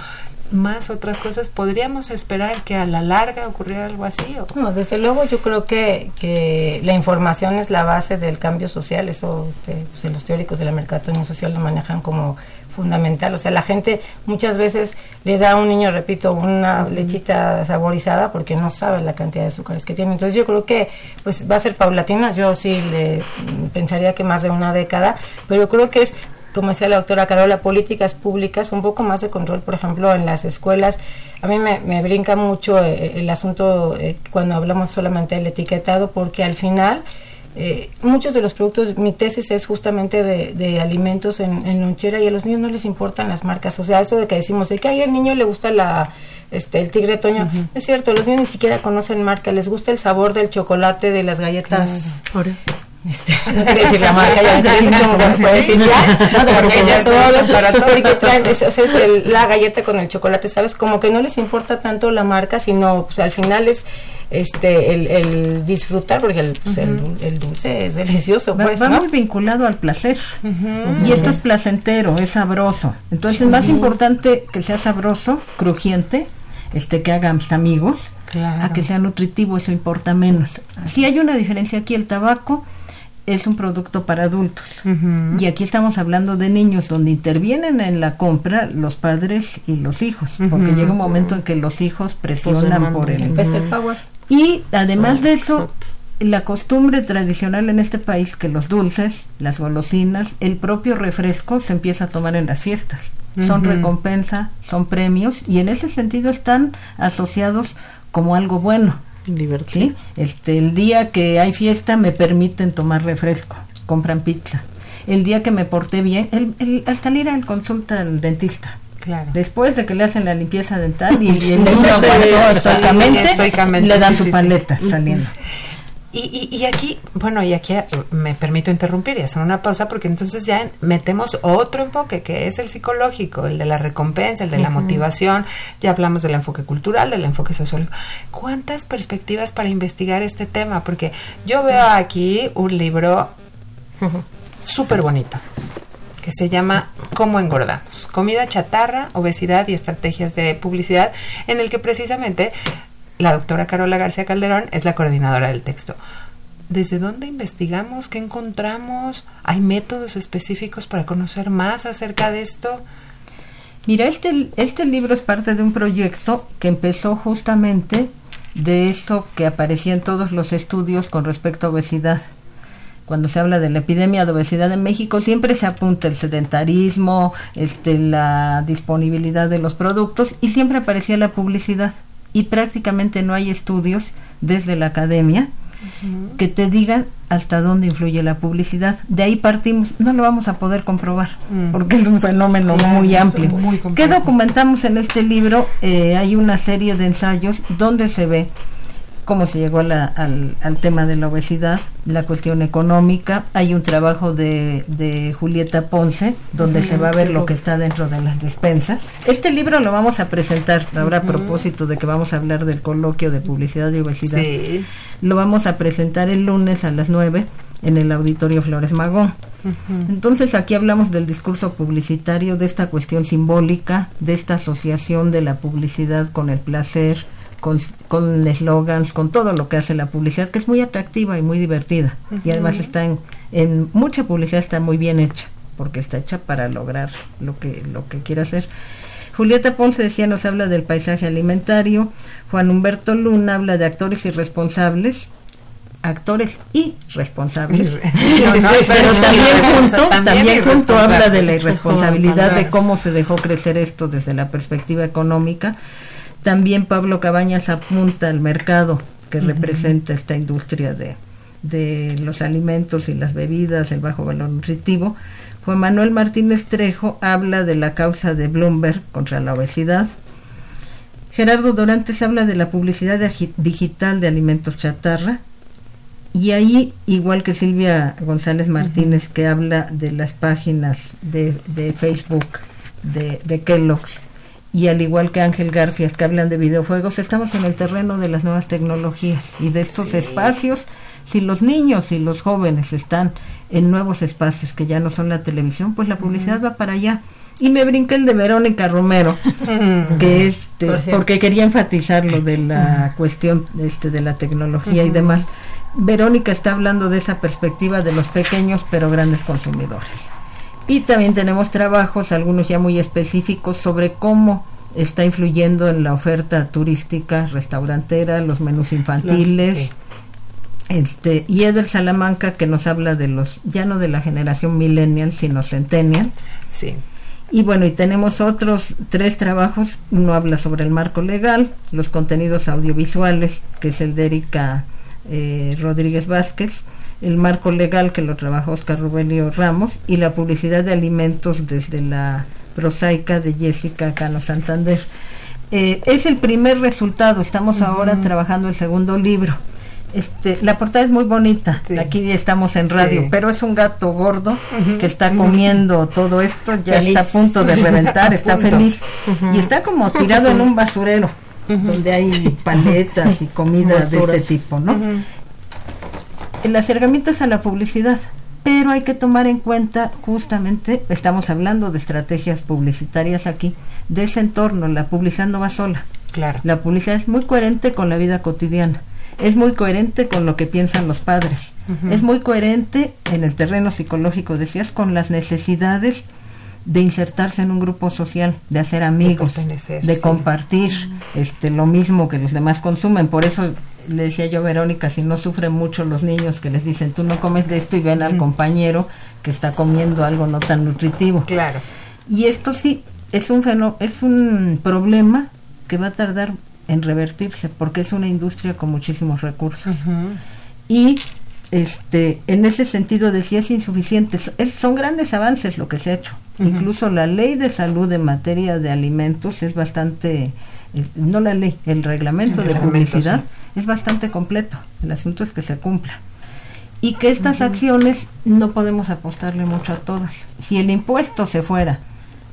más otras cosas, ¿podríamos esperar que a la larga ocurriera algo así? O?
No, desde luego yo creo que, que la información es la base del cambio social, eso este, pues, los teóricos de la mercadotecnia social lo manejan como fundamental. O sea, la gente muchas veces le da a un niño, repito, una lechita saborizada porque no sabe la cantidad de azúcares que tiene. Entonces yo creo que pues va a ser paulatina. Yo sí le pensaría que más de una década, pero creo que es como decía la doctora Carola, políticas públicas, un poco más de control, por ejemplo, en las escuelas. A mí me, brinca mucho eh, el asunto eh, cuando hablamos solamente del etiquetado, porque al final eh, muchos de los productos, mi tesis es justamente de, alimentos en, lonchera y a los niños no les importan las marcas. O sea, eso de que decimos de que a al niño le gusta la este el tigre toño, es cierto, los niños ni siquiera conocen marca, les gusta el sabor del chocolate, de las galletas. Este, no quiere decir la marca, ya me dicho, puede decir ya, no, porque ya todos, para porque traen, es, es el, la galleta con el chocolate, ¿sabes? Como que no les importa tanto la marca, sino pues al final es este el, disfrutar porque el, pues, el, dulce es delicioso
pues, va, muy vinculado al placer. Y esto es placentero es sabroso. Entonces es más importante que sea sabroso crujiente este que haga amigos a que sea nutritivo eso importa menos. Si hay una diferencia aquí el tabaco es un producto para adultos. Y aquí estamos hablando de niños donde intervienen en la compra los padres y los hijos, porque llega un momento en que los hijos presionan por el...
power.
Y además de eso, la costumbre tradicional en este país que los dulces, las golosinas, el propio refresco se empieza a tomar en las fiestas. Son recompensa, son premios y en ese sentido están asociados como algo bueno. ¿Sí? Este, el día que hay fiesta me permiten tomar refresco, compran pizza. El día que me porté bien, el, el, al salir al consulta al dentista.
Claro.
Después de que le hacen la limpieza dental y, y el niño
sí,
le dan
sí,
su paleta saliendo.
Y, y, y aquí, bueno, y aquí me permito interrumpir y hacer una pausa porque entonces ya metemos otro enfoque que es el psicológico, el de la recompensa, el de la motivación. Ya hablamos del enfoque cultural, del enfoque sociológico. ¿Cuántas perspectivas para investigar este tema? Porque yo veo aquí un libro súper bonito que se llama ¿Cómo engordamos? Comida chatarra, obesidad y estrategias de publicidad, en el que precisamente la doctora Carola García Calderón es la coordinadora del texto. ¿Desde dónde investigamos? ¿Qué encontramos? ¿Hay métodos específicos para conocer más acerca de esto?
Mira, este, este libro es parte de un proyecto que empezó justamente de eso que aparecía en todos los estudios con respecto a obesidad. Cuando se habla de la epidemia de obesidad en México, siempre se apunta el sedentarismo, este, la disponibilidad de los productos y siempre aparecía la publicidad. Y prácticamente no hay estudios desde la academia que te digan hasta dónde influye la publicidad. De ahí partimos, no lo vamos a poder comprobar,
Mm.
porque es un fenómeno
Claro,
muy amplio.
muy
¿Qué documentamos en este libro? Eh, hay una serie de ensayos donde se ve cómo se llegó a la- al, al tema de la obesidad, la cuestión económica. Hay un trabajo de, de Julieta Ponce, donde se va a ver lo- que está dentro de las despensas. Este libro lo vamos a presentar, ahora a propósito de que vamos a hablar del coloquio de publicidad y obesidad.
Sí.
Lo vamos a presentar el lunes a las 9 en el Auditorio Flores Magón. Entonces aquí hablamos del discurso publicitario, de esta cuestión simbólica, de esta asociación de la publicidad con el placer, con con eslogans, con todo lo que hace la publicidad, que es muy atractiva y muy divertida. Y además está en, en mucha publicidad está muy bien hecha, porque está hecha para lograr lo que, lo que quiere hacer. Julieta Ponce decía, nos habla del paisaje alimentario. Juan Humberto Luna habla de actores irresponsables. Actores y responsables.
No, no,
pero también junto,
también
junto habla de la irresponsabilidad de cómo se dejó crecer esto desde la perspectiva económica. También Pablo Cabañas apunta al mercado que representa esta industria de, de los alimentos y las bebidas, el bajo valor nutritivo. Juan Manuel Martínez Trejo habla de la causa de Bloomberg contra la obesidad. Gerardo Dorantes habla de la publicidad de digital de alimentos chatarra. Y ahí, igual que Silvia González Martínez, que habla de las páginas de, de Facebook de, de Kellogg's, y al igual que Ángel Garfias, que hablan de videojuegos, estamos en el terreno de las nuevas tecnologías y de estos espacios. Si los niños y los jóvenes están en nuevos espacios que ya no son la televisión, pues la publicidad va para allá. Y me brinqué el de Verónica Romero, que este,
Por
porque quería enfatizar lo de la cuestión este, de la tecnología y demás. Verónica está hablando de esa perspectiva de los pequeños pero grandes consumidores. Y también tenemos trabajos, algunos ya muy específicos, sobre cómo está influyendo en la oferta turística, restaurantera, los menús infantiles.
sí.
Este, y Eder Salamanca que nos habla de los, ya no de la generación millennial, sino centennial.
Sí.
Y bueno, y tenemos otros tres trabajos. Uno habla sobre el marco legal, los contenidos audiovisuales, que es el de Erika eh, Rodríguez Vázquez, el marco legal que lo trabaja Oscar Rubelio Ramos y la publicidad de alimentos desde la prosaica de Jessica Cano Santander. Eh, es el primer resultado, estamos ahora trabajando el segundo libro. Este, la portada es muy bonita, aquí estamos en radio,
Sí.
pero es un gato gordo que está comiendo todo esto, ya
Feliz.
está a punto de reventar, está feliz. Y está como tirado en un basurero donde hay paletas y comida de este tipo, ¿no? El acercamiento es a la publicidad, pero hay que tomar en cuenta justamente, estamos hablando de estrategias publicitarias aquí, de ese entorno, la publicidad no va sola.
Claro.
La publicidad es muy coherente con la vida cotidiana, es muy coherente con lo que piensan los padres, es muy coherente en el terreno psicológico, decías, con las necesidades de insertarse en un grupo social, de hacer amigos, de
sí.
compartir este lo mismo que los demás consumen. Por eso le decía yo a Verónica, si no sufren mucho los niños que les dicen, tú no comes de esto y ven al compañero que está comiendo algo no tan nutritivo.
Claro.
Y esto sí es un fenó es un problema que va a tardar en revertirse porque es una industria con muchísimos recursos. Y este en ese sentido decía es insuficiente, es, son grandes avances lo que se ha hecho. Incluso la ley de salud en materia de alimentos es bastante no la ley, el reglamento
El
de
reglamento,
publicidad
sí.
es bastante completo. El asunto es que se cumpla. Y que estas acciones no podemos apostarle mucho a todas. Si el impuesto se fuera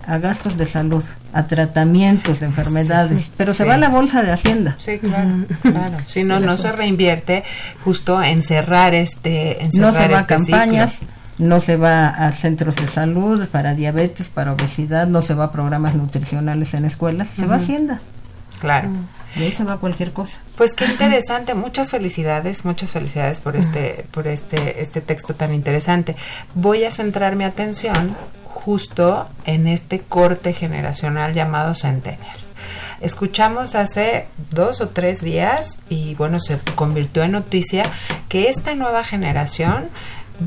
a gastos de salud, a tratamientos de enfermedades, pero se va a la bolsa de Hacienda.
Sí, claro, claro. Si no, no se reinvierte justo en cerrar este, en
no se va a
este
campañas,
ciclo.
no se va a centros de salud para diabetes, para obesidad, no se va a programas nutricionales en escuelas, se va a. Hacienda.
Claro.
Y ahí se va cualquier cosa.
Pues qué interesante, muchas felicidades, muchas felicidades por este, por este, este texto tan interesante. Voy a centrar mi atención justo en este corte generacional llamado Centennials. Escuchamos hace dos o tres días y bueno, se convirtió en noticia que esta nueva generación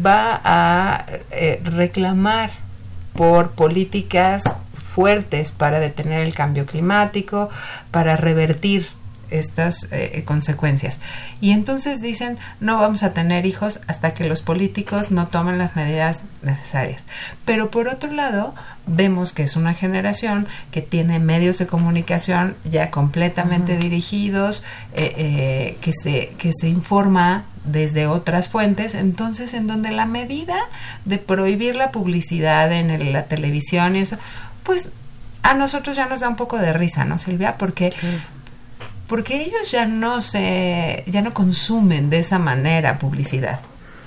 va a eh, reclamar por políticas fuertes para detener el cambio climático, para revertir estas eh, consecuencias. Y entonces dicen, no vamos a tener hijos hasta que los políticos no tomen las medidas necesarias. Pero por otro lado, vemos que es una generación que tiene medios de comunicación ya completamente dirigidos, eh, eh, que, se, que se informa desde otras fuentes, entonces en donde la medida de prohibir la publicidad en el- la televisión y eso, pues a nosotros ya nos da un poco de risa, ¿no, Silvia? Porque porque ellos ya no se ya no consumen de esa manera publicidad.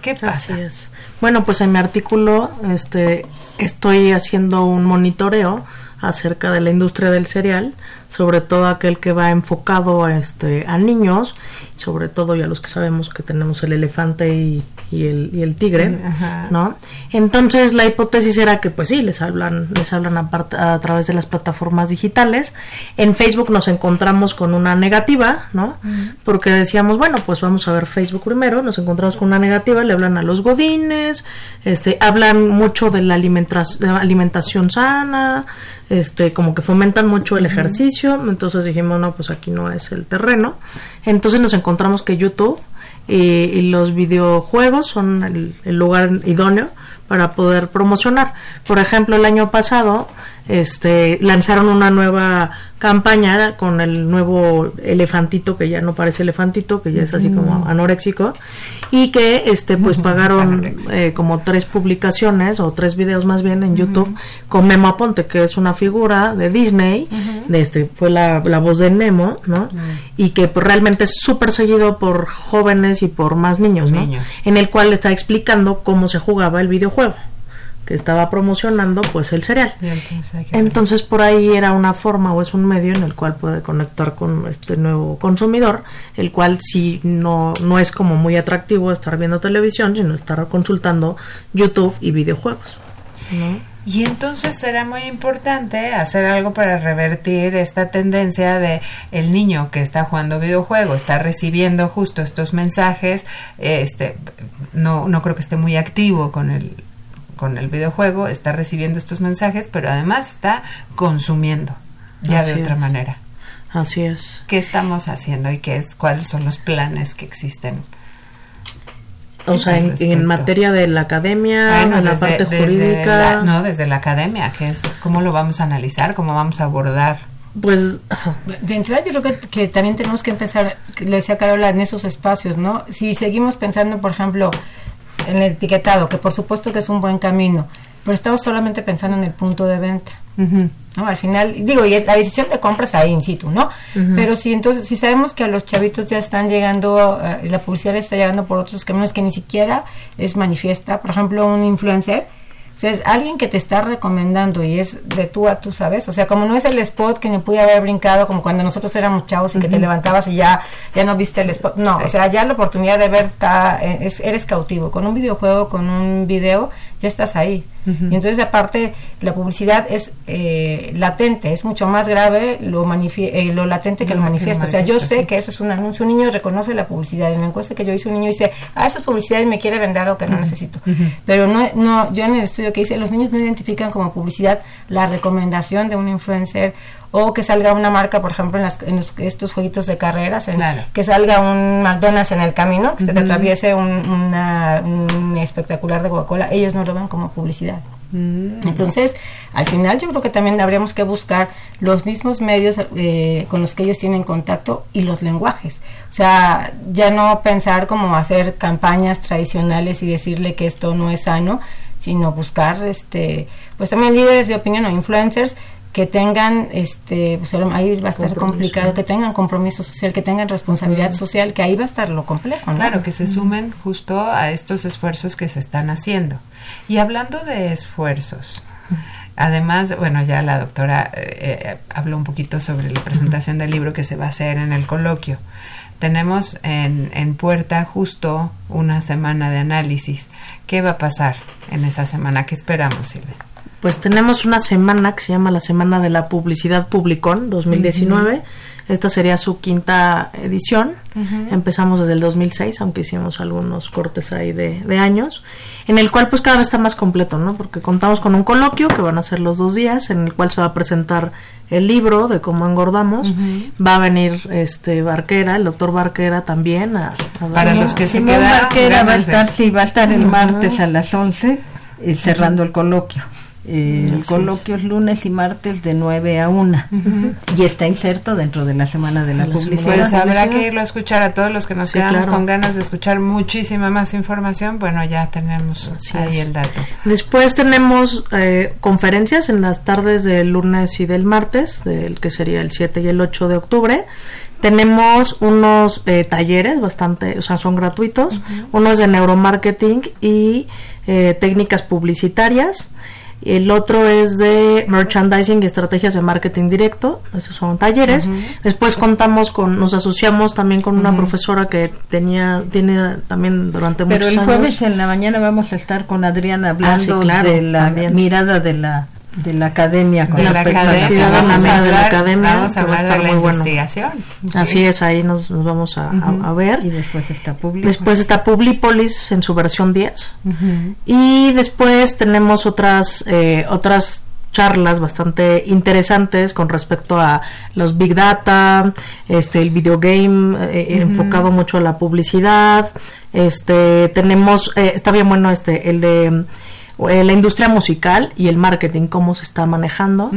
¿Qué pasa?
Así es. Bueno, pues en mi artículo este, estoy haciendo un monitoreo acerca de la industria del cereal, sobre todo aquel que va enfocado a, este, a niños, sobre todo ya los que sabemos que tenemos el elefante y, y el, y el tigre,
Ajá.
¿no? Entonces la hipótesis era que pues sí, les hablan, les hablan a, a través de las plataformas digitales. En Facebook nos encontramos con una negativa, ¿no? Porque decíamos, bueno, pues vamos a ver Facebook primero, nos encontramos con una negativa, le hablan a los godines, este, hablan mucho de la alimentas- de la alimentación sana, este, como que fomentan mucho el ejercicio, entonces dijimos, no, pues aquí no es el terreno. Entonces nos encontramos que YouTube eh, y los videojuegos son el, el lugar idóneo para poder promocionar. Por ejemplo, el año pasado este, lanzaron una nueva campaña con el nuevo elefantito que ya no parece elefantito, que ya es así como
Mm.
anoréxico, y que este pues pagaron eh, como tres publicaciones o tres videos más bien en YouTube con Memo Aponte, que es una figura de Disney, de este fue la, la voz de Nemo, ¿no? Y que pues, realmente es súper seguido por jóvenes y por más niños, ¿no?
Niños.
En el cual está explicando cómo se jugaba el videojuego que estaba promocionando pues el cereal.
Entonces
por ahí era una forma o es un medio en el cual puede conectar con este nuevo consumidor, el cual sí no, no es como muy atractivo estar viendo televisión, sino estar consultando YouTube y videojuegos. ¿no?
Y entonces será muy importante hacer algo para revertir esta tendencia de el niño que está jugando videojuegos, está recibiendo justo estos mensajes, este no no creo que esté muy activo con el con el videojuego, está recibiendo estos mensajes, pero además está consumiendo ya
Así
de otra
es.
manera.
Así es.
¿Qué estamos haciendo y qué es cuáles son los planes que existen?
O sea, en, materia de la academia,
Bueno,
en la
desde-
parte
desde
jurídica.
la- no, desde la academia, que es cómo lo vamos a analizar, cómo vamos a abordar.
Pues
De entrada yo creo que, que también tenemos que empezar, le decía Carola, en esos espacios, ¿no? Si seguimos pensando, por ejemplo, en el etiquetado, que por supuesto que es un buen camino, pero estamos solamente pensando en el punto de venta. ¿no? Al final, digo, y es- la decisión de compra está ahí in situ, ¿no? Pero si entonces, si sabemos que a los chavitos ya están llegando, eh, la publicidad les está llegando por otros caminos que ni siquiera es manifiesta, por ejemplo, un influencer, O sea, es alguien que te está recomendando y es de tú a tú, ¿sabes? O sea, como no es el spot que ni pude haber brincado como cuando nosotros éramos chavos y que te levantabas y ya, ya no viste el spot. No, o sea, ya la oportunidad de ver está, eh, es, eres cautivo. Con un videojuego, con un video, ya estás ahí. Y entonces, aparte, la publicidad es eh, latente, es mucho más grave lo, eh, lo latente que lo manifiesto. O sea, yo sé que eso es un anuncio. Un niño reconoce la publicidad. En la encuesta que yo hice, un niño dice, ah, esa es publicidad y me quiere vender algo que no necesito. Pero no, no, yo en el estudio que hice, los niños no identifican como publicidad la recomendación de un influencer o que salga una marca, por ejemplo, en, estos jueguitos de carreras, que salga un McDonald's en el camino, que se te atraviese un, una, un espectacular de Coca-Cola, ellos no lo ven como publicidad. Mm. Entonces, al final yo creo que también habríamos que buscar los mismos medios eh, con los que ellos tienen contacto y los lenguajes. O sea, ya no pensar como hacer campañas tradicionales y decirle que esto no es sano, sino buscar, este, pues también líderes de opinión o influencers que tengan, este, pues ahí va a estar complicado, que tengan compromiso social, que tengan responsabilidad social, que ahí va a estar lo complejo.
Claro, que se sumen justo a estos esfuerzos que se están haciendo. Y hablando de esfuerzos, Además, bueno, ya la doctora eh, eh, habló un poquito sobre la presentación del libro que se va a hacer en el coloquio. Tenemos en, en puerta justo una semana de análisis. ¿Qué va a pasar en esa semana? ¿Qué esperamos, Silvia?
Pues tenemos una semana que se llama la Semana de la Publicidad Publicón 2019. Esta sería su quinta edición. Empezamos desde el 2006, aunque hicimos algunos cortes ahí de, años, en el cual pues cada vez está más completo, ¿no? Porque contamos con un coloquio que van a ser los dos días, en el cual se va a presentar el libro de cómo engordamos. Va a venir este Barquera, el doctor Barquera también.
Para los que se quedaron. Barquera va a estar, sí, va a estar el martes a las 11 eh, cerrando el coloquio. Eh, el coloquio es lunes y martes de 9 a 1 y está inserto dentro de la semana de la, publicidad.
Pues habrá que irlo a escuchar a todos los que nos quedamos con ganas de escuchar muchísima más información. Bueno, ya tenemos ahí el dato.
Después tenemos eh, conferencias en las tardes del lunes y del martes, del que sería el 7 y el 8 de octubre. Tenemos unos eh, talleres bastante, o sea, son gratuitos. Uno es de neuromarketing y técnicas publicitarias. El otro es de merchandising y estrategias de marketing directo. Esos son talleres. Después contamos con, nos asociamos también con una profesora que tenía, tiene también durante muchos
años.
Pero
el jueves en la mañana vamos a estar con Adriana hablando ah, de la mirada de la de la academia
con de la academia, vamos a hablar, de la academia vamos a hablar de la investigación.
Así es ahí nos, vamos a, a, ver.
Y después está Publi
después está Publipolis en su versión 10 y después tenemos otras eh, otras charlas bastante interesantes con respecto a los big data, este el videogame eh, enfocado mucho a la publicidad, este tenemos eh, está bien bueno este el de eh, la industria musical y el marketing cómo se está manejando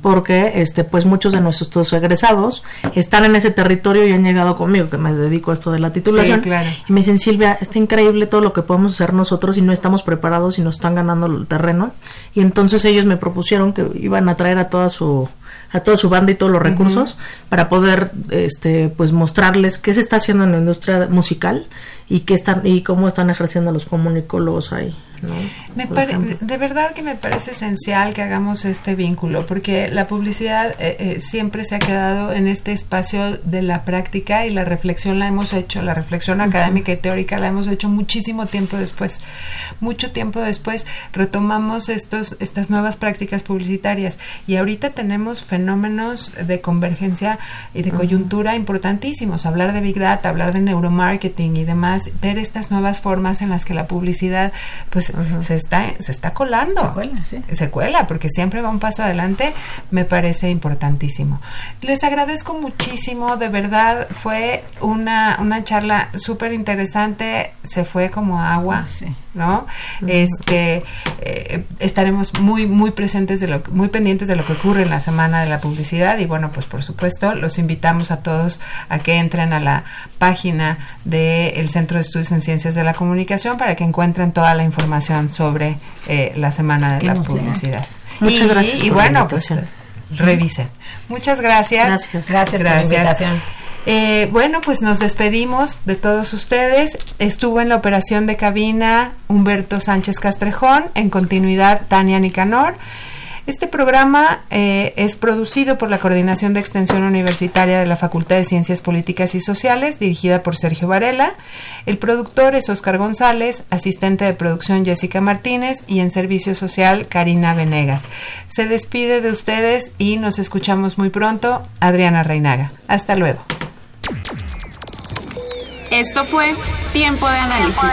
porque este pues muchos de nuestros egresados están en ese territorio y han llegado conmigo que me dedico a esto de la titulación y me dicen Silvia está increíble todo lo que podemos hacer nosotros y no estamos preparados y nos están ganando el terreno y entonces ellos me propusieron que iban a traer a toda su a toda su banda y todos los recursos para poder este pues mostrarles qué se está haciendo en la industria musical y qué están y cómo están ejerciendo los comunicólogos ahí
me de verdad que me parece esencial que hagamos este vínculo, porque la publicidad eh, eh, siempre se ha quedado en este espacio de la práctica y la reflexión la hemos hecho, la reflexión académica y teórica la hemos hecho muchísimo tiempo después. Mucho tiempo después retomamos estos, estas nuevas prácticas publicitarias y ahorita tenemos fenómenos de convergencia y de coyuntura importantísimos. Hablar de Big Data, hablar de neuromarketing y demás, ver estas nuevas formas en las que la publicidad pues se está se está colando.
Se cuela, sí.
Se cuela, porque siempre va un paso adelante, me parece importantísimo. Les agradezco muchísimo, de verdad, fue una, una charla súper interesante, se fue como agua, sí. ¿no? Este, eh, estaremos muy, muy presentes de lo, muy pendientes de lo que ocurre en la semana de la publicidad y bueno, pues por supuesto, los invitamos a todos a que entren a la página del Centro de Estudios en Ciencias de la Comunicación para que encuentren toda la información sobre eh, la semana de la publicidad.
Muchas gracias.
Y, bueno, pues revisen. Muchas gracias.
Gracias. Gracias, por la invitación.
Eh, bueno, pues nos despedimos de todos ustedes. Estuvo en la operación de cabina Humberto Sánchez Castrejón, en continuidad Tania Nicanor. Este programa eh, es producido por la Coordinación de Extensión Universitaria de la Facultad de Ciencias Políticas y Sociales, dirigida por Sergio Varela. El productor es Oscar González, asistente de producción Jessica Martínez y en servicio social Karina Venegas. Se despide de ustedes y nos escuchamos muy pronto, Adriana Reinaga. Hasta luego.
Esto fue Tiempo de Análisis